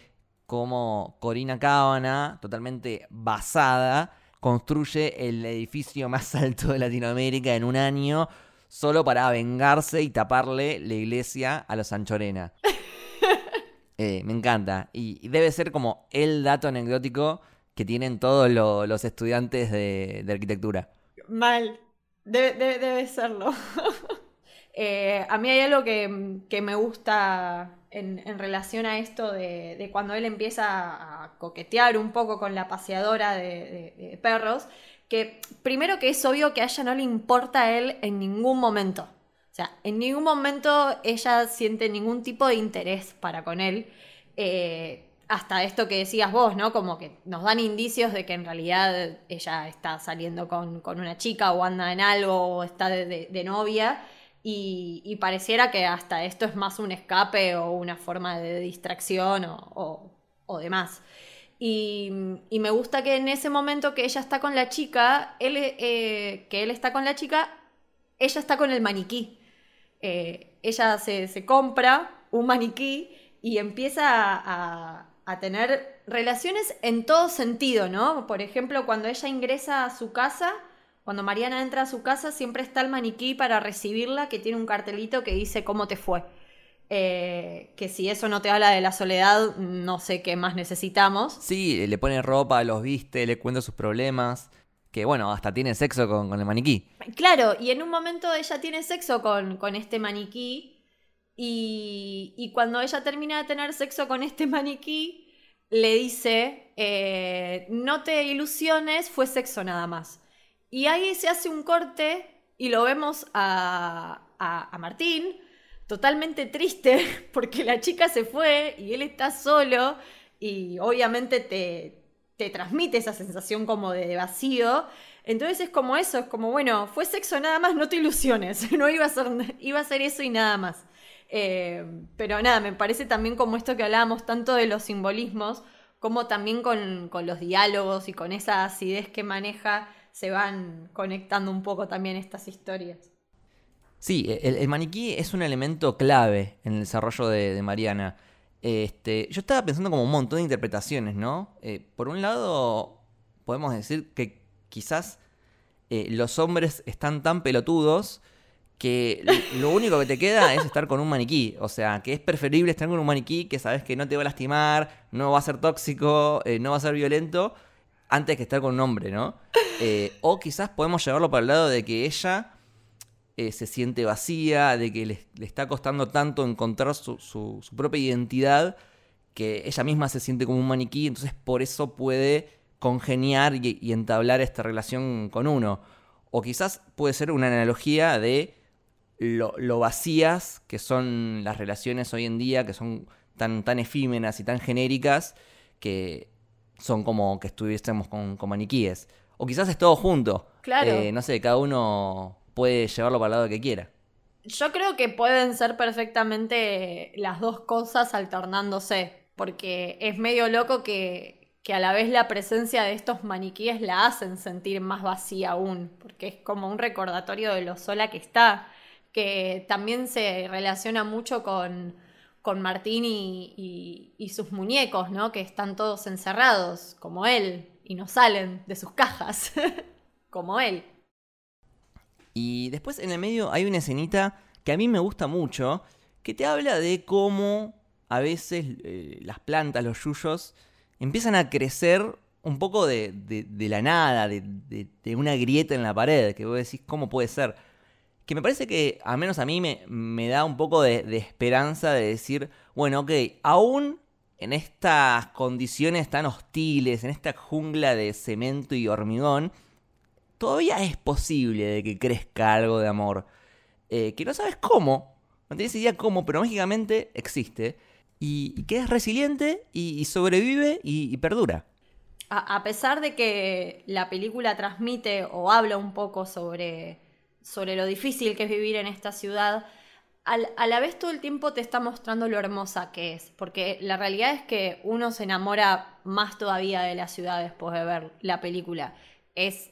Speaker 1: cómo Corina Cabana, totalmente basada, construye el edificio [LAUGHS] más alto de Latinoamérica en un año solo para vengarse y taparle la iglesia a los Anchorena. [LAUGHS] Eh, me encanta. Y, y debe ser como el dato anecdótico que tienen todos lo- los estudiantes de, de arquitectura.
Speaker 2: Mal. Debe, debe- debe serlo. [LAUGHS] Eh, a mí hay algo que, me gusta en, relación a esto de, cuando él empieza a coquetear un poco con la paseadora de, perros, que primero que es obvio que a ella no le importa a él en ningún momento. O sea, en ningún momento ella siente ningún tipo de interés para con él. Eh, hasta esto que decías vos, ¿no? Como que nos dan indicios de que en realidad ella está saliendo con, una chica o anda en algo o está de novia. Y, pareciera que hasta esto es más un escape o una forma de distracción o, o- o demás. Y, y me gusta que en ese momento que ella está con la chica, él, eh, que él está con la chica, ella está con el maniquí. Eh, ella se, se compra un maniquí y empieza a, a tener relaciones en todo sentido, ¿no? Por ejemplo, cuando ella ingresa a su casa, cuando Mariana entra a su casa, siempre está el maniquí para recibirla, que tiene un cartelito que dice cómo te fue. Eh, que si eso no te habla de la soledad, no sé qué más necesitamos.
Speaker 1: Sí, le pone ropa, los viste, le cuenta sus problemas. Que bueno, hasta tiene sexo con, con el maniquí.
Speaker 2: Claro, y en un momento ella tiene sexo con, con este maniquí y, y cuando ella termina de tener sexo con este [LAUGHS] maniquí, le dice, eh, no te ilusiones, fue sexo nada más. Y ahí se hace un corte y lo vemos a, a, Martín totalmente triste [LAUGHS] porque la chica se fue y él está solo y obviamente te, te transmite esa sensación como de vacío. Entonces es como eso, es como, bueno, fue sexo nada más, no te ilusiones, [LAUGHS] no iba a ser, iba a ser eso y nada más. Eh, pero nada, me parece también como esto que hablábamos tanto de los simbolismos, como también con, con los diálogos y con esa acidez que maneja, se van conectando un poco también estas historias.
Speaker 1: Sí, el, maniquí es un elemento clave en el desarrollo de, Mariana. Este, yo estaba pensando como un montón de interpretaciones, ¿no? Eh, por un lado, podemos decir que quizás eh, los hombres están tan pelotudos que lo- lo único que te queda es estar con un maniquí. O sea, que es preferible estar con un maniquí que sabes que no te va a lastimar, no va a ser tóxico, eh, no va a ser violento, antes que estar con un hombre, ¿no? Eh, o quizás podemos llevarlo para el lado de que ella eh, se siente vacía, de que le, le está costando tanto encontrar su, su- propia identidad, que ella misma se siente como un maniquí, entonces por eso puede congeniar y, y entablar esta relación con uno. O quizás puede ser una analogía de lo, lo vacías que son las relaciones hoy en día, que son tan, tan efímeras y tan genéricas, que son como que estuviésemos con, con maniquíes. O quizás es todo junto.
Speaker 2: Claro.
Speaker 1: Eh, no sé, cada uno puede llevarlo para el lado que quiera.
Speaker 2: Yo creo que pueden ser perfectamente las dos cosas alternándose, porque es medio loco que, que a la vez la presencia de estos maniquíes la hacen sentir más vacía aún, porque es como un recordatorio de lo sola que está, que también se relaciona mucho con, con Martín y, sus muñecos, ¿no? Que están todos encerrados, como él, y no salen de sus cajas, [LAUGHS] como él.
Speaker 1: Y después en el medio hay una escenita que a mí me gusta mucho, que te habla de cómo a veces eh, las plantas, los yuyos, empiezan a crecer un poco de, la nada, de, de- de una grieta en la pared, que vos decís, ¿cómo puede ser? Que me parece que, al menos a mí, me, me da un poco de, esperanza de decir, bueno, ok, aún en estas condiciones tan hostiles, en esta jungla de cemento y hormigón, todavía es posible de que crezca algo de amor. Eh, que no sabes cómo, no tienes idea cómo, pero mágicamente existe. Y, y que es resiliente y, sobrevive y, perdura.
Speaker 2: A pesar de que la película transmite o habla un poco sobre, sobre lo difícil que es vivir en esta ciudad, a la vez todo el tiempo te está mostrando lo hermosa que es. Porque la realidad es que uno se enamora más todavía de la ciudad después de ver la película. Es.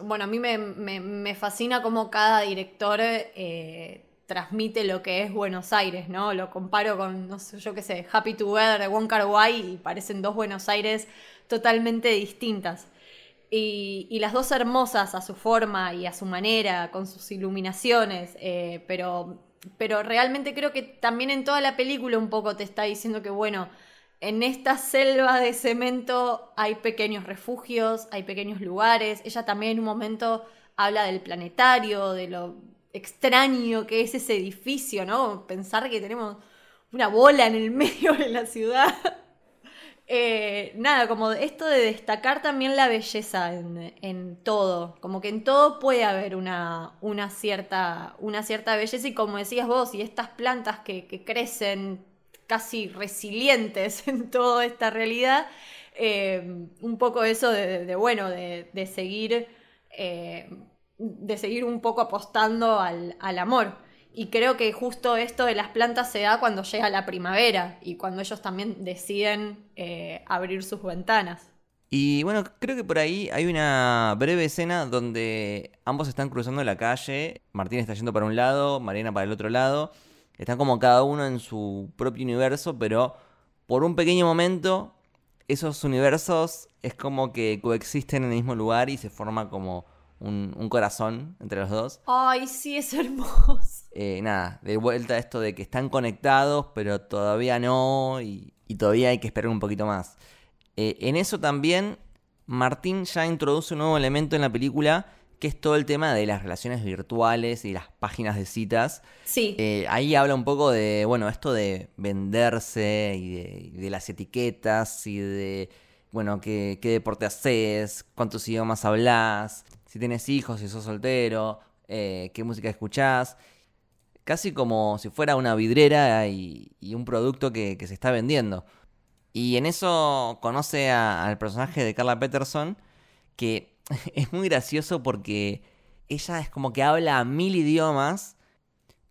Speaker 2: Bueno, a mí me, me- me fascina cómo cada director eh, transmite lo que es Buenos Aires, ¿no? Lo comparo con, no sé, yo qué sé, Happy Together de Wong Kar Wai y parecen dos Buenos Aires totalmente distintas. Y, y las dos hermosas a su forma y a su manera, con sus iluminaciones, eh, pero, pero realmente creo que también en toda la película un poco te está diciendo que, bueno, en esta selva de cemento hay pequeños refugios, hay pequeños lugares. Ella también en un momento habla del planetario, de lo extraño que es ese edificio, ¿no? Pensar que tenemos una bola en el [LAUGHS] medio de la ciudad. Eh, nada, como esto de destacar también la belleza en, todo, como que en todo puede haber una, una, cierta, una cierta belleza y como decías vos, y estas plantas que, crecen casi resilientes [LAUGHS] en toda esta realidad, eh, un poco eso de, bueno, de, seguir, eh, de seguir un poco apostando al amor. Y creo que justo esto de las plantas se da cuando llega la primavera y cuando ellos también deciden eh, abrir sus ventanas.
Speaker 1: Y bueno, creo que por ahí hay una breve escena donde ambos están cruzando la calle. Martín está yendo para un lado, Mariana para el otro lado. Están como cada uno en su propio universo, pero por un pequeño momento esos universos es como que coexisten en el mismo lugar y se forma como un, un corazón entre los dos.
Speaker 2: Ay, sí, es hermoso. [LAUGHS]
Speaker 1: Eh, nada, de vuelta a esto de que están conectados, pero todavía no, y, y todavía hay que esperar un poquito más. Eh, en eso también, Martín ya introduce un nuevo elemento en la película, que es todo el tema de las relaciones virtuales y las páginas de citas.
Speaker 2: Sí,
Speaker 1: Eh, ahí habla un poco de, bueno, esto de venderse y de, y de las etiquetas y de, bueno, qué, qué deporte haces, cuántos idiomas hablas, si tienes hijos, si sos soltero, eh, qué música escuchás. Casi como si fuera una vidriera y, y un producto que, que se está vendiendo. Y en eso conoce a- al personaje de Carla Peterson, que [LAUGHS] es muy gracioso porque ella es como que habla mil idiomas,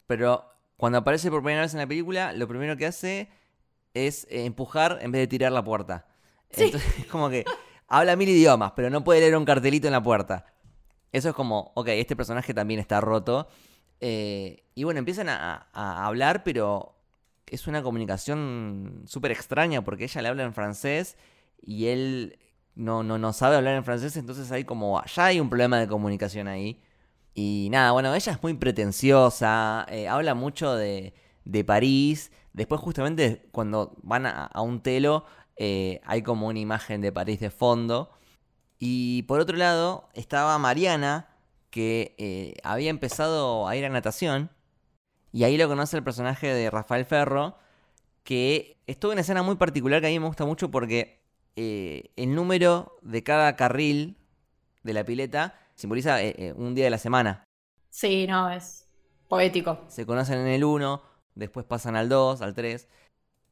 Speaker 1: pero cuando aparece por primera vez en la película, lo primero que hace es empujar en vez de tirar la puerta. Entonces [LAUGHS] es como que habla mil idiomas, pero no puede leer un cartelito en la puerta. Eso es como, ok, este personaje también está roto. Eh, y bueno, empiezan a, hablar, pero es una comunicación súper extraña porque ella le habla en francés y él no, no, no sabe hablar en francés, entonces hay como, ya hay un problema de comunicación ahí. Y nada, bueno, ella es muy pretenciosa, eh, habla mucho de, de París. Después justamente cuando van a, a un telo eh, hay como una imagen de París de fondo. Y por otro lado estaba Mariana, que eh, había empezado a ir a natación. Y ahí lo conoce el personaje de Rafael Ferro, que es toda una escena muy particular que a mí me gusta mucho porque eh, el número de cada carril de la pileta simboliza eh, un día de la semana.
Speaker 2: sí, no, es poético.
Speaker 1: Se conocen en el 1, después pasan al 2, al 3.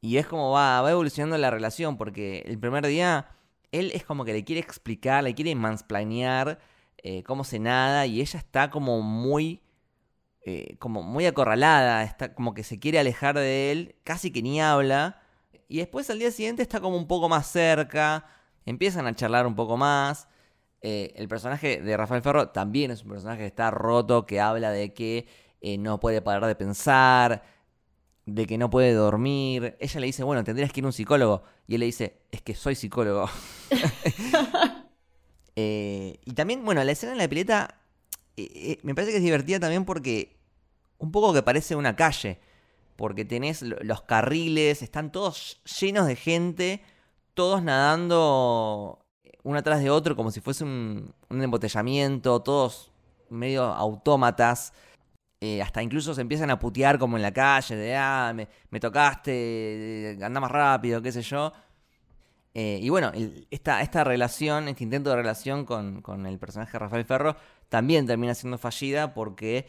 Speaker 1: Y es como va, va evolucionando la relación, porque el primer día él es como que le quiere explicar, le quiere mansplanear eh, cómo se nada, y ella está como muy, eh, como muy acorralada, está como que se quiere alejar de él, casi que ni habla. Y después al día siguiente está como un poco más cerca, empiezan a charlar un poco más. Eh, el personaje de Rafael Ferro también es un personaje que está roto, que habla de que no puede parar de pensar, de que no puede dormir. Ella le dice, bueno, tendrías que ir a un psicólogo. Y él le dice, es que soy psicólogo. [LAUGHS] [LAUGHS] Eh, y también, bueno, la escena en la pileta eh, eh, me parece que es divertida también porque un poco que parece una calle. Porque tenés lo- los carriles, están todos llenos de gente, todos nadando uno atrás de otro como si fuese un, un embotellamiento, todos medio autómatas. Eh, hasta incluso se empiezan a putear como en la calle, de, ah, me, tocaste, eh, anda más rápido, qué sé yo. Eh, y bueno, el- esta, esta relación, este intento de relación con, con el personaje Rafael Ferro también termina siendo fallida porque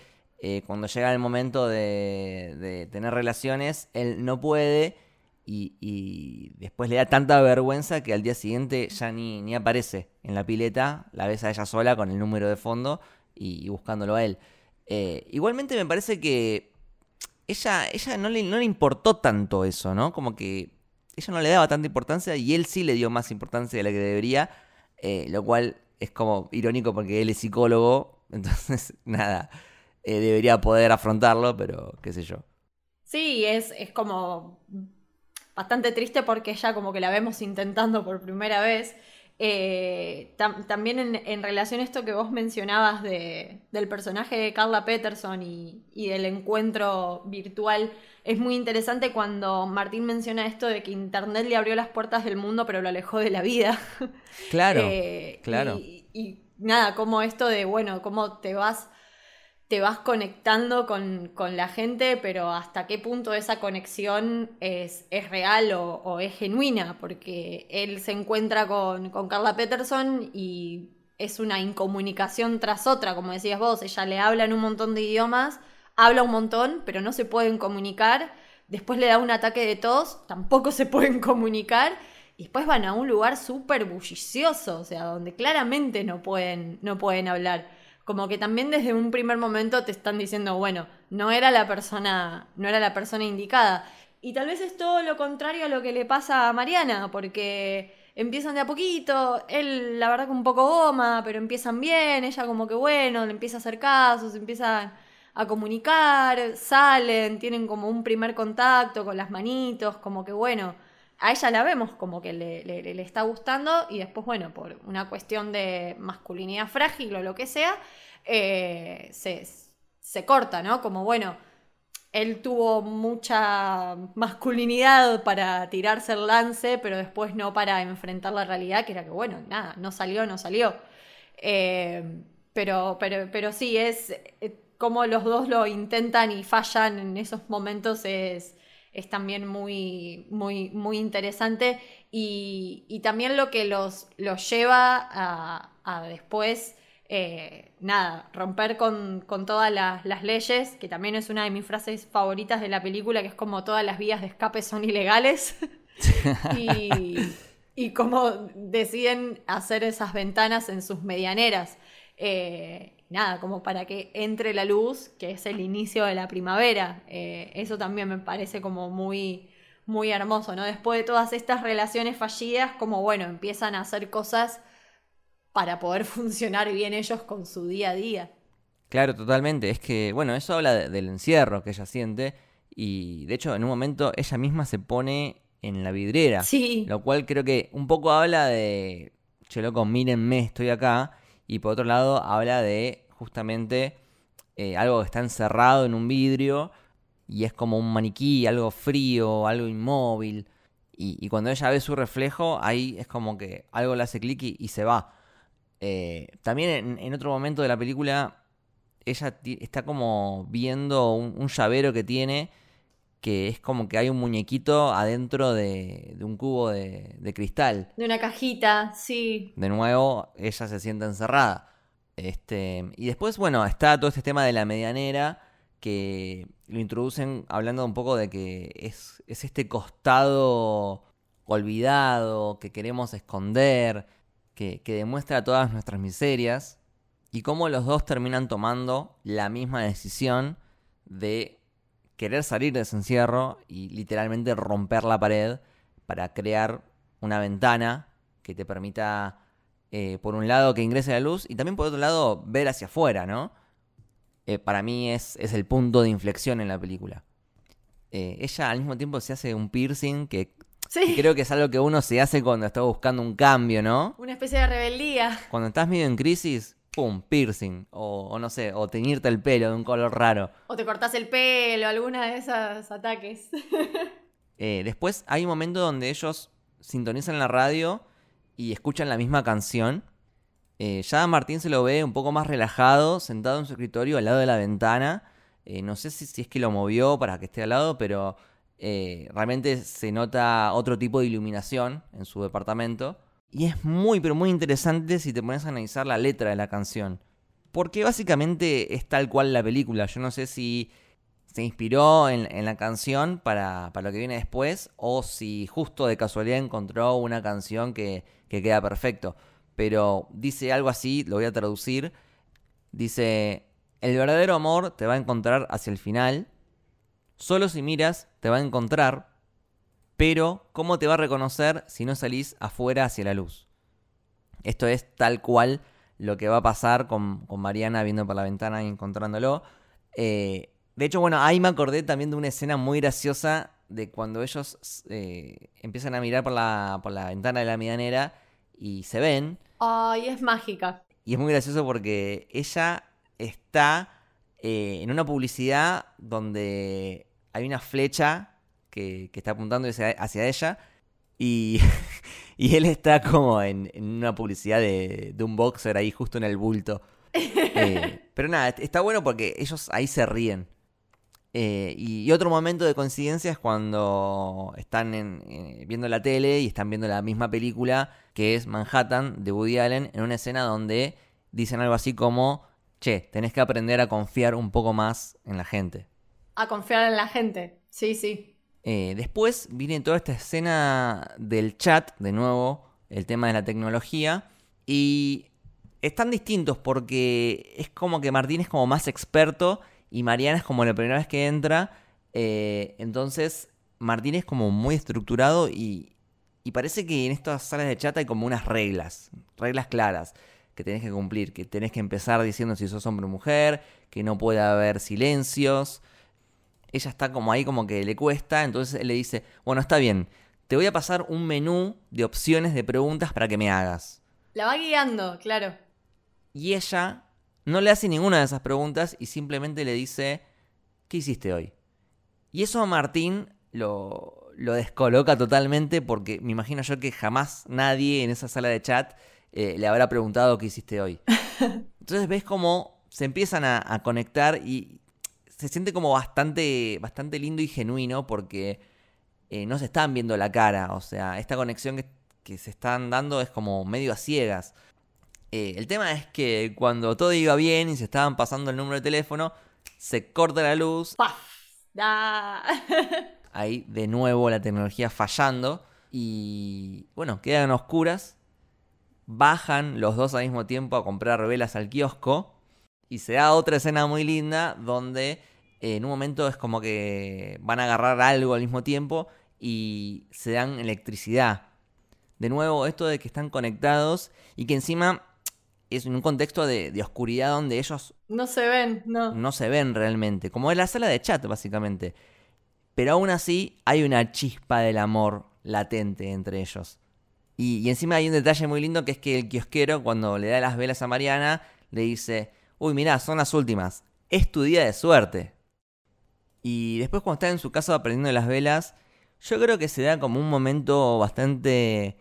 Speaker 1: cuando llega el momento de, tener relaciones, él no puede y, y después le da tanta vergüenza que al día siguiente ya ni, ni aparece en la pileta, la ves a ella sola con el número de fondo y, y buscándolo a él. Eh, igualmente me parece que ella, ella no, le, no le importó tanto eso, ¿no? Como que ella no le daba tanta importancia y él sí le dio más importancia de la que debería, eh, lo cual es como irónico porque él es psicólogo, [LAUGHS] entonces nada, eh, debería poder afrontarlo, pero qué sé yo.
Speaker 2: Sí, es, es como bastante triste porque ella como que la vemos intentando por primera vez. Eh, tam- también en, en relación a esto que vos mencionabas de, del personaje de Carla Peterson y, y del encuentro virtual, es muy interesante cuando Martín menciona esto de que Internet le abrió las puertas del mundo pero lo alejó de la vida.
Speaker 1: Claro, [LAUGHS]
Speaker 2: Eh,
Speaker 1: claro.
Speaker 2: Y, y nada, como esto de, bueno, cómo te vas, te vas conectando con, con la gente, pero hasta qué punto esa conexión es, es real o, es genuina, porque él se encuentra con, con Carla Peterson y es una incomunicación tras otra, como decías vos, ella le habla en un montón de idiomas, habla un montón, pero no se pueden comunicar, después le da un ataque de tos, tampoco se pueden [LAUGHS] comunicar. Y después van a un lugar súper bullicioso, o sea, donde claramente no pueden, no pueden hablar. Como que también desde un primer momento te están diciendo, bueno, no era la persona, no era la persona indicada. Y tal vez es todo lo contrario a lo que le pasa a Mariana, porque empiezan de a poquito, él la verdad que un poco goma, pero empiezan bien, ella como que bueno, le empieza a hacer caso, se empiezan a comunicar, salen, tienen como un primer contacto con las manitos, como que bueno, a ella la vemos como que le, está gustando y después, bueno, por una cuestión de masculinidad frágil o lo que sea, eh, se, se corta, ¿no? Como bueno, él tuvo mucha masculinidad para tirarse el lance, pero después no para enfrentar la realidad, que era que, bueno, nada, no salió, no salió. Eh, pero, pero, pero sí, es eh, como los dos lo intentan y fallan en esos momentos es, es también muy, muy, muy interesante. Y, y también lo que los, los lleva a, a después, eh, nada, romper con, con todas las, las leyes, que también es una de mis frases favoritas de la película, que es como todas las vías de escape son ilegales. [LAUGHS] y, y cómo deciden hacer esas ventanas en sus medianeras. Eh, nada, como para que entre la luz, que es el inicio de la primavera. Eh, eso también me parece como muy, muy hermoso, ¿no? Después de todas estas relaciones fallidas, como bueno, empiezan a hacer cosas para poder [LAUGHS] funcionar bien ellos con su día a día.
Speaker 1: Claro, totalmente. Es que, bueno, eso habla de- del encierro que ella siente. Y de hecho, en un momento ella misma se pone en la vidriera.
Speaker 2: Sí.
Speaker 1: Lo cual creo que un poco habla de, che loco, mírenme, estoy acá. Y por otro lado, habla de justamente eh, algo que está encerrado en un vidrio. Y es como un maniquí, algo frío, algo inmóvil. Y, cuando ella ve su reflejo, ahí es como que algo le hace clic y, se va. Eh, también en, otro momento de la película, ella está como viendo un, un llavero que tiene, que es como que hay un muñequito adentro de, de un cubo de, de cristal.
Speaker 2: De una cajita, sí.
Speaker 1: De nuevo, ella se siente encerrada. Este, y después, bueno, está todo este tema de la medianera, que lo introducen hablando un poco de que es, es este costado olvidado, que queremos esconder, que, que demuestra todas nuestras miserias, y cómo los dos terminan tomando la misma decisión de querer salir de ese encierro y literalmente romper la pared para crear una ventana que te permita, eh, por un lado, que ingrese la luz y también por otro lado, ver hacia afuera, ¿no? Eh, para mí es, es el punto de inflexión en la película. Eh, ella al mismo tiempo se hace un piercing que,
Speaker 2: Sí.
Speaker 1: creo que es algo que uno se hace cuando está buscando un cambio, ¿no?
Speaker 2: Una especie de rebeldía.
Speaker 1: Cuando estás medio en crisis, ¡pum! Piercing. O, o no sé, o teñirte el pelo de un color raro.
Speaker 2: O te cortás el pelo, alguna de esos ataques. [LAUGHS]
Speaker 1: Eh, después hay un momento donde ellos sintonizan la radio y escuchan la misma canción. Eh, ya Martín se lo ve un poco más relajado, sentado en su escritorio al lado de la ventana, Eh, no sé si, si es que lo movió para que esté al lado, pero eh, realmente se nota otro tipo de iluminación en su departamento. Y es muy, pero muy interesante si te pones a analizar la letra de la canción. Porque básicamente es tal cual la película. Yo no sé si se inspiró en, la canción para, para lo que viene después o si justo de casualidad encontró una canción que, que queda perfecto. Pero dice algo así, lo voy a traducir. Dice, el verdadero amor te va a encontrar hacia el final. Solo si miras te va a encontrar. Pero, ¿cómo te va a reconocer si no salís afuera hacia la luz? Esto es tal cual lo que va a pasar con, con Mariana viendo por la ventana y encontrándolo. Eh, de hecho, bueno, ahí me acordé también de una escena muy graciosa de cuando ellos eh, empiezan a mirar por la, por la ventana de la medianera y se ven.
Speaker 2: Ay, es mágica.
Speaker 1: Y es muy gracioso porque ella está eh, en una publicidad donde hay una flecha que, que está apuntando hacia, hacia ella y, [LAUGHS] y él está como en, en una publicidad de, de un boxer ahí justo en el bulto. [LAUGHS] Eh, pero nada, está bueno porque ellos ahí se ríen. Eh, y, otro momento de coincidencia es cuando están en- eh, viendo la tele y están viendo la misma película que es Manhattan de Woody Allen en una escena donde dicen algo así como, che, tenés que aprender a confiar un poco más en la gente.
Speaker 2: A confiar en la gente. Sí, sí.
Speaker 1: Eh, después viene toda esta escena del chat, de nuevo, el tema de la tecnología, y están distintos porque es como que Martín es como más experto y Mariana es como la primera vez que entra, eh, entonces Martín es como muy estructurado y, y parece que en estas salas de chat hay como unas reglas, reglas claras que tenés que cumplir, que tenés que empezar diciendo si sos hombre o mujer, que no puede haber silencios ella está como ahí como que le cuesta, entonces él le dice, bueno, está bien, te voy a pasar un menú de opciones de preguntas para que me hagas.
Speaker 2: La va guiando, claro.
Speaker 1: Y ella no le hace ninguna de esas preguntas y simplemente le dice, ¿qué hiciste hoy? Y eso a Martín lo, lo descoloca totalmente porque me imagino yo que jamás nadie en esa sala de chat eh, le habrá preguntado qué hiciste hoy. [LAUGHS] Entonces ves cómo se empiezan a, a conectar y se siente como bastante, bastante lindo y genuino porque eh, no se están viendo la cara. O sea, esta conexión que, que se están dando es como medio a ciegas. Eh, el tema es que cuando todo iba bien y se estaban pasando el número de teléfono, se corta la luz.
Speaker 2: ¡Paf! Da. [LAUGHS]
Speaker 1: Ahí de nuevo la tecnología fallando. Y bueno, quedan oscuras. Bajan los dos al mismo tiempo a comprar velas al kiosco. Y se da otra escena muy linda donde eh, en un momento es como que van a agarrar algo al mismo tiempo y se dan electricidad. De nuevo, esto de que están conectados y que encima es en un contexto de, de oscuridad donde ellos
Speaker 2: No se ven, no.
Speaker 1: no se ven realmente, como en la sala de chat básicamente. Pero aún así hay una chispa del amor latente entre ellos. Y, y encima hay un detalle muy lindo que es que el kiosquero cuando le da las velas a Mariana le dice, uy mirá, son las últimas, es tu día de suerte. Y después cuando está en su casa aprendiendo las velas, yo creo que se da como un momento bastante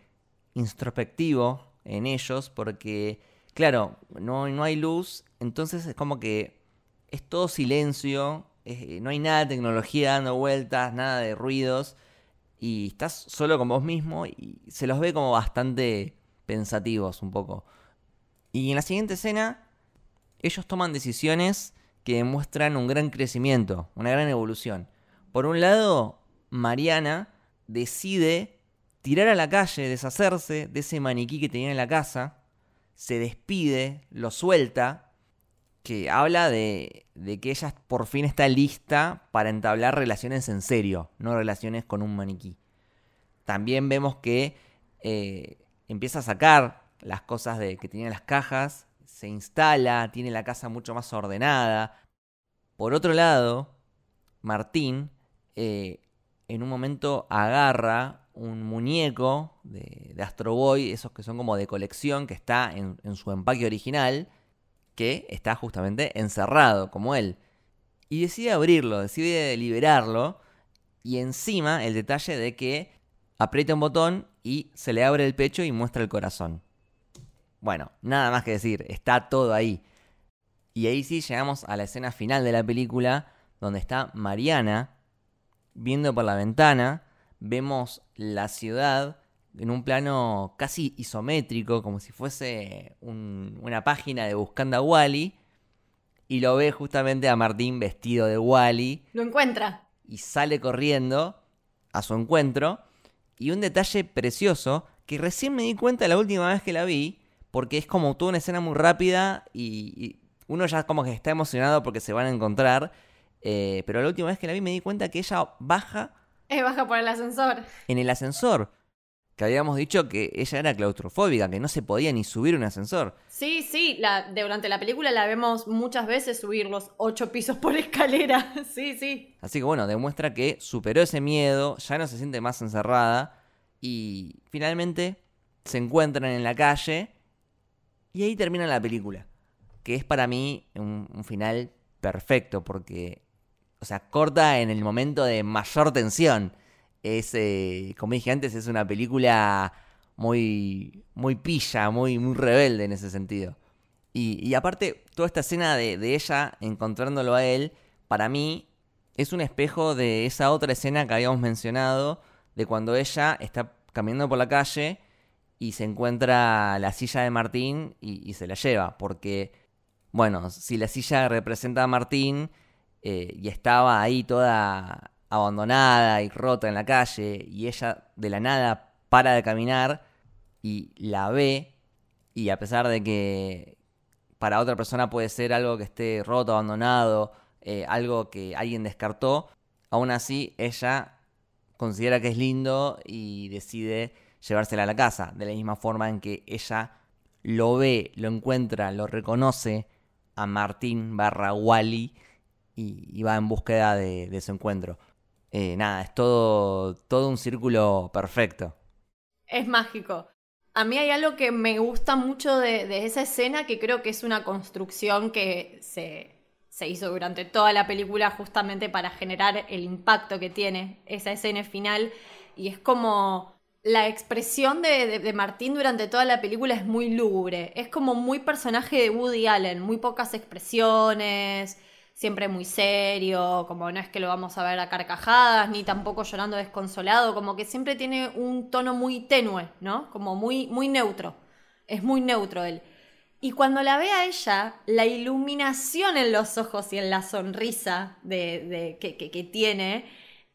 Speaker 1: introspectivo en ellos porque, claro, no, no hay luz, entonces es como que es todo silencio, es- no hay nada de tecnología dando vueltas, nada de ruidos, y estás solo con vos mismo y se los ve como bastante pensativos un poco. Y en la siguiente escena, ellos toman decisiones que demuestran un gran crecimiento, una gran evolución. Por un lado, Mariana decide tirar a la calle, deshacerse de ese maniquí que tenía en la casa, se despide, lo suelta, que habla de, de que ella por fin está lista para entablar relaciones en serio, no relaciones con un maniquí. También vemos que eh, empieza a sacar las cosas de, que tenía en las cajas, se instala, tiene la casa mucho más ordenada. Por otro lado, Martín eh, en un momento agarra un muñeco de, de Astro Boy, esos que son como de colección, que está en, en su empaque original, que está justamente encerrado, como él. Y decide abrirlo, decide liberarlo, y encima el detalle de que aprieta un botón y se le abre el pecho y muestra el corazón. Bueno, nada más que decir, está todo ahí. Y ahí sí llegamos a la escena final de la película, donde está Mariana viendo por la ventana. Vemos la ciudad en un plano casi isométrico, como si fuese un- una página de Buscando a Wally. Y lo ve justamente a Martín vestido de Wally
Speaker 2: Lo encuentra.
Speaker 1: y sale corriendo a su encuentro. Y un detalle precioso que recién me di cuenta la última vez que la vi, porque es como toda una escena muy rápida y, y uno ya como que está emocionado porque se van a encontrar. eh, pero la última vez que la vi me di cuenta que ella baja
Speaker 2: Eh, baja por el ascensor.
Speaker 1: en el ascensor. Que habíamos dicho que ella era claustrofóbica, que no se podía ni subir un ascensor.
Speaker 2: Sí, sí, la, de- durante la película la vemos muchas veces subir los ocho pisos por [LAUGHS] escalera. Sí, sí.
Speaker 1: Así que bueno, demuestra que superó ese miedo, ya no se siente más encerrada y finalmente se encuentran en la calle y ahí termina la película. Que es para mí un, final perfecto porque, o sea, corta en el momento de mayor tensión. Es, eh, como dije antes, es una película muy, muy pilla, muy, muy rebelde en ese sentido. Y, y aparte, toda esta escena de, de ella encontrándolo a él, para mí es un espejo de esa otra escena que habíamos mencionado, de cuando ella está caminando por la calle y se encuentra la silla de Martín y, se la lleva. Porque, bueno, si la silla representa a Martín eh, y estaba ahí toda abandonada y rota en la calle y ella de la nada para de caminar y la ve y a pesar de que para otra persona puede ser algo que esté roto, abandonado, eh, algo que alguien descartó, aún así ella considera que es lindo y decide llevársela a la casa, de la misma forma en que ella lo ve, lo encuentra, lo reconoce a Martín barra Wally y, va en búsqueda de, de su encuentro. Eh, nada, es todo, todo un círculo perfecto.
Speaker 2: Es mágico. A mí hay algo que me gusta mucho de, de esa escena que creo que es una construcción que se, se hizo durante toda la película justamente para generar el impacto que tiene esa escena final. Y es como la expresión de, de- Martín durante toda la película es muy lúgubre. Es como muy personaje de Woody Allen, muy pocas expresiones, siempre muy serio, como no es que lo vamos a ver a carcajadas, ni tampoco llorando desconsolado, como que siempre tiene un tono muy tenue, ¿no? Como muy, muy neutro. Es muy neutro él. Y cuando la ve a ella, la iluminación en los ojos y en la sonrisa de, que- que tiene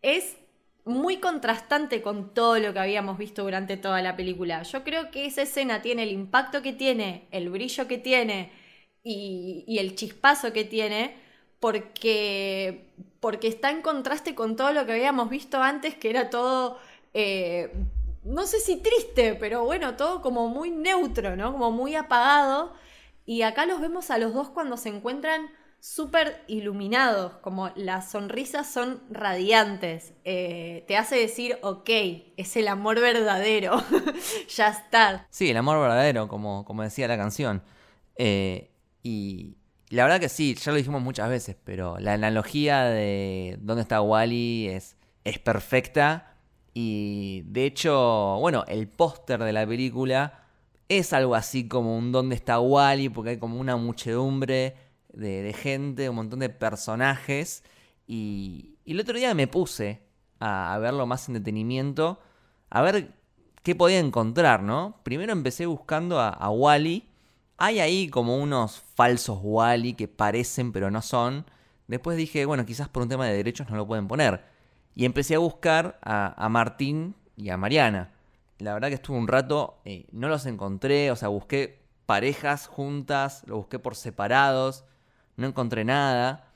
Speaker 2: es muy contrastante con todo lo que habíamos visto durante toda la película. Yo creo que esa escena tiene el impacto que tiene, el brillo que tiene y, el chispazo que tiene porque, porque está en contraste con todo lo que habíamos visto antes, que era todo, eh, no sé si triste, pero bueno, todo como muy neutro, ¿no? Como muy apagado. Y acá los vemos a los dos cuando se encuentran súper iluminados, como las sonrisas son radiantes. Eh, te hace decir, ok, es el amor verdadero, [LAUGHS] ya está.
Speaker 1: Sí, el amor verdadero, como, como decía la canción. Eh, y la verdad que sí, ya lo dijimos muchas veces, pero la analogía de dónde está Wally es, es perfecta. Y de hecho, bueno, el póster de la película es algo así como un dónde está Wally, porque hay como una muchedumbre de, gente, un montón de personajes. Y, el otro día me puse a, a verlo más en detenimiento, a ver qué podía encontrar, ¿no? Primero empecé buscando a, a Wally. Hay ahí como unos falsos Wally que parecen pero no son. Después dije, bueno, quizás por un tema de derechos no lo pueden poner. Y empecé a buscar a, a Martín y a Mariana. La verdad que estuve un rato, eh, no los encontré, o sea, busqué parejas juntas, lo busqué por separados, no encontré nada.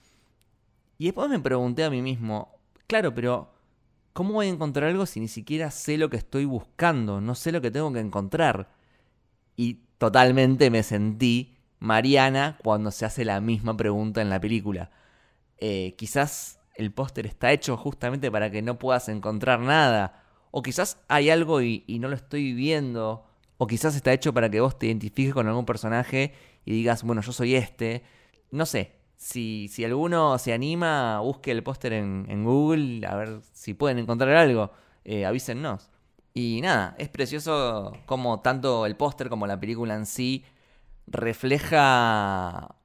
Speaker 1: Y después me pregunté a mí mismo, claro, pero ¿cómo voy a encontrar algo si ni siquiera sé lo que estoy buscando? No sé lo que tengo que encontrar. Y totalmente me sentí Mariana cuando se hace la misma pregunta en la película. Eh, quizás el póster está hecho justamente para que no puedas encontrar nada. O quizás hay algo y, y no lo estoy viendo. O quizás está hecho para que vos te identifiques con algún personaje y digas, bueno, yo soy este. No sé. Si, si alguno se anima, busque el póster en, en Google, a ver si pueden encontrar algo. Eh, avísennos. Y nada, es precioso como tanto el póster como la película en sí refleja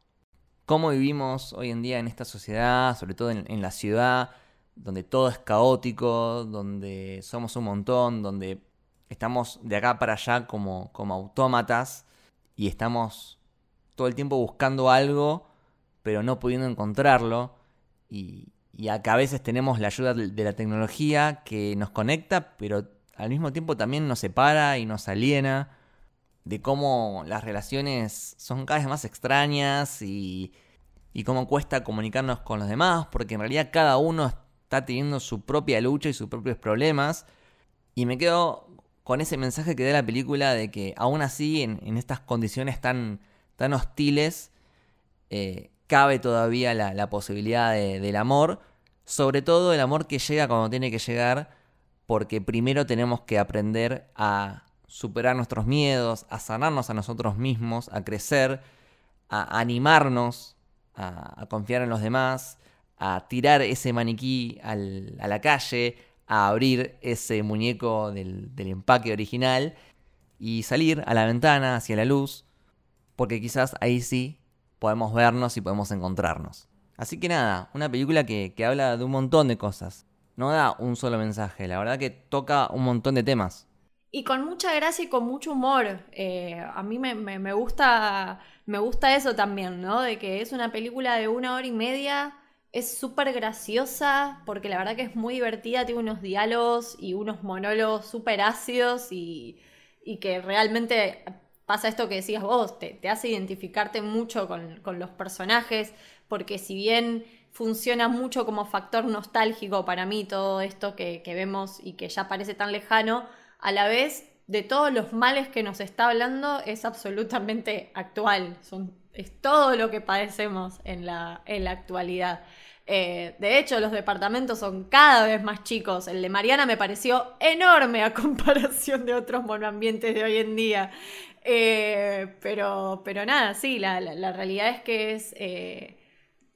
Speaker 1: cómo vivimos hoy en día en esta sociedad, sobre todo en, en la ciudad, donde todo es caótico, donde somos un montón, donde estamos de acá para allá como, como autómatas y estamos todo el tiempo buscando algo, pero no pudiendo encontrarlo. Y, y acá a veces tenemos la ayuda de la tecnología que nos conecta, pero al mismo tiempo también nos separa y nos aliena. De cómo las relaciones son cada vez más extrañas y, y cómo cuesta comunicarnos con los demás, porque en realidad cada uno está teniendo su propia lucha y sus propios problemas. Y me quedo con ese mensaje que da la película de que aún así, en, en estas condiciones tan, tan hostiles, eh, cabe todavía la, posibilidad de- del amor. Sobre todo el amor que llega cuando tiene que llegar, porque primero tenemos que aprender a superar nuestros miedos, a sanarnos a nosotros mismos, a crecer, a animarnos, a, confiar en los demás, a tirar ese maniquí a la calle, a abrir ese muñeco del, del empaque original y salir a la ventana, hacia la luz, porque quizás ahí sí podemos vernos y podemos encontrarnos. Así que nada, una película que, que habla de un montón de cosas. No da un solo mensaje, la verdad que toca un montón de temas.
Speaker 2: Y con mucha gracia y con mucho humor. Eh, a mí me, me- gusta, me gusta eso también, ¿no? De que es una película de una hora y media, es súper graciosa, porque la verdad que es muy divertida, tiene unos diálogos y unos monólogos súper ácidos y, y que realmente pasa esto que decías vos, te, te hace identificarte mucho con, con los personajes, porque si bien funciona mucho como factor nostálgico para mí todo esto que, que vemos y que ya parece tan lejano, a la vez de todos los males que nos está hablando es absolutamente actual, Son, es todo lo que padecemos en la, en la actualidad. Eh, de hecho, los departamentos son cada vez más chicos. El de Mariana me pareció enorme a comparación de otros monoambientes de hoy en día. Eh, pero, pero nada, sí, la, la- realidad es que es, eh,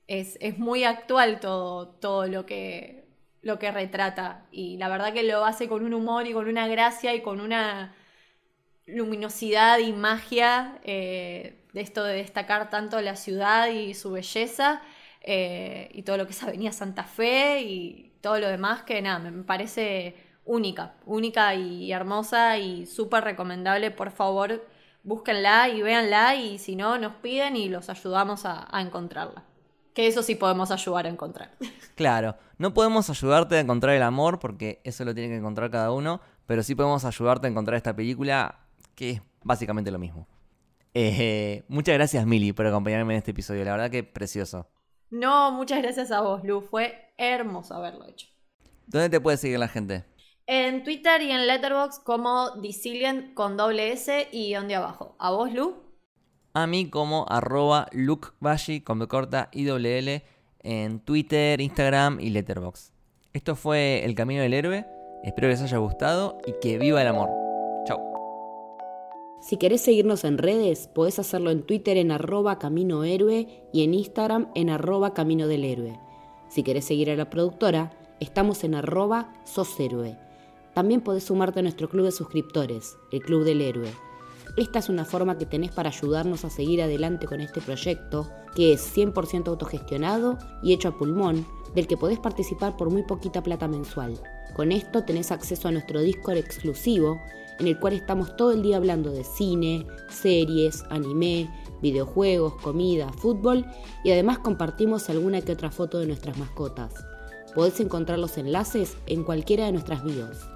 Speaker 2: es, es muy actual todo, todo lo que, lo que retrata. Y la verdad que lo hace con un humor y con una gracia y con una luminosidad y magia eh, de esto de destacar tanto la ciudad y su belleza y todo lo que es Avenida Santa Fe y todo lo demás que nada, me parece única, única y hermosa y súper recomendable, por favor búsquenla y véanla y si no nos piden y los ayudamos a, a encontrarla. Que eso sí podemos ayudar a encontrar. [LAUGHS]
Speaker 1: Claro, no podemos ayudarte a encontrar el amor porque eso lo tiene que encontrar cada uno, pero sí podemos ayudarte a encontrar esta película que es básicamente lo mismo. Eh, muchas gracias Mili por acompañarme en este episodio, la verdad que precioso.
Speaker 2: No, muchas gracias a vos, Lu. Fue hermoso haberlo hecho.
Speaker 1: ¿Dónde te puede seguir la gente?
Speaker 2: En Twitter y en Letterboxd como Dicilian con doble S y donde abajo. ¿A vos, Lu?
Speaker 1: A mí como arroba lukebashi con B corta y doble L en Twitter, Instagram y Letterboxd. Esto fue El Camino del Héroe, espero que les haya gustado y que viva el amor. Chau.
Speaker 3: Si querés seguirnos en redes, podés hacerlo en Twitter en arroba Camino Héroe y en Instagram en arroba Camino del Héroe. Si querés seguir a la productora, estamos en arroba Sos Héroe. También podés sumarte a nuestro club de suscriptores, el Club del Héroe. Esta es una forma que tenés para ayudarnos a seguir adelante con este proyecto, que es 100% autogestionado y hecho a pulmón, del que podés participar por muy poquita plata mensual. Con esto tenés acceso a nuestro Discord exclusivo, en el cual estamos todo el día hablando de cine, series, anime, videojuegos, comida, fútbol y además compartimos alguna que otra foto de nuestras mascotas. Podés encontrar los enlaces en cualquiera de nuestras bios.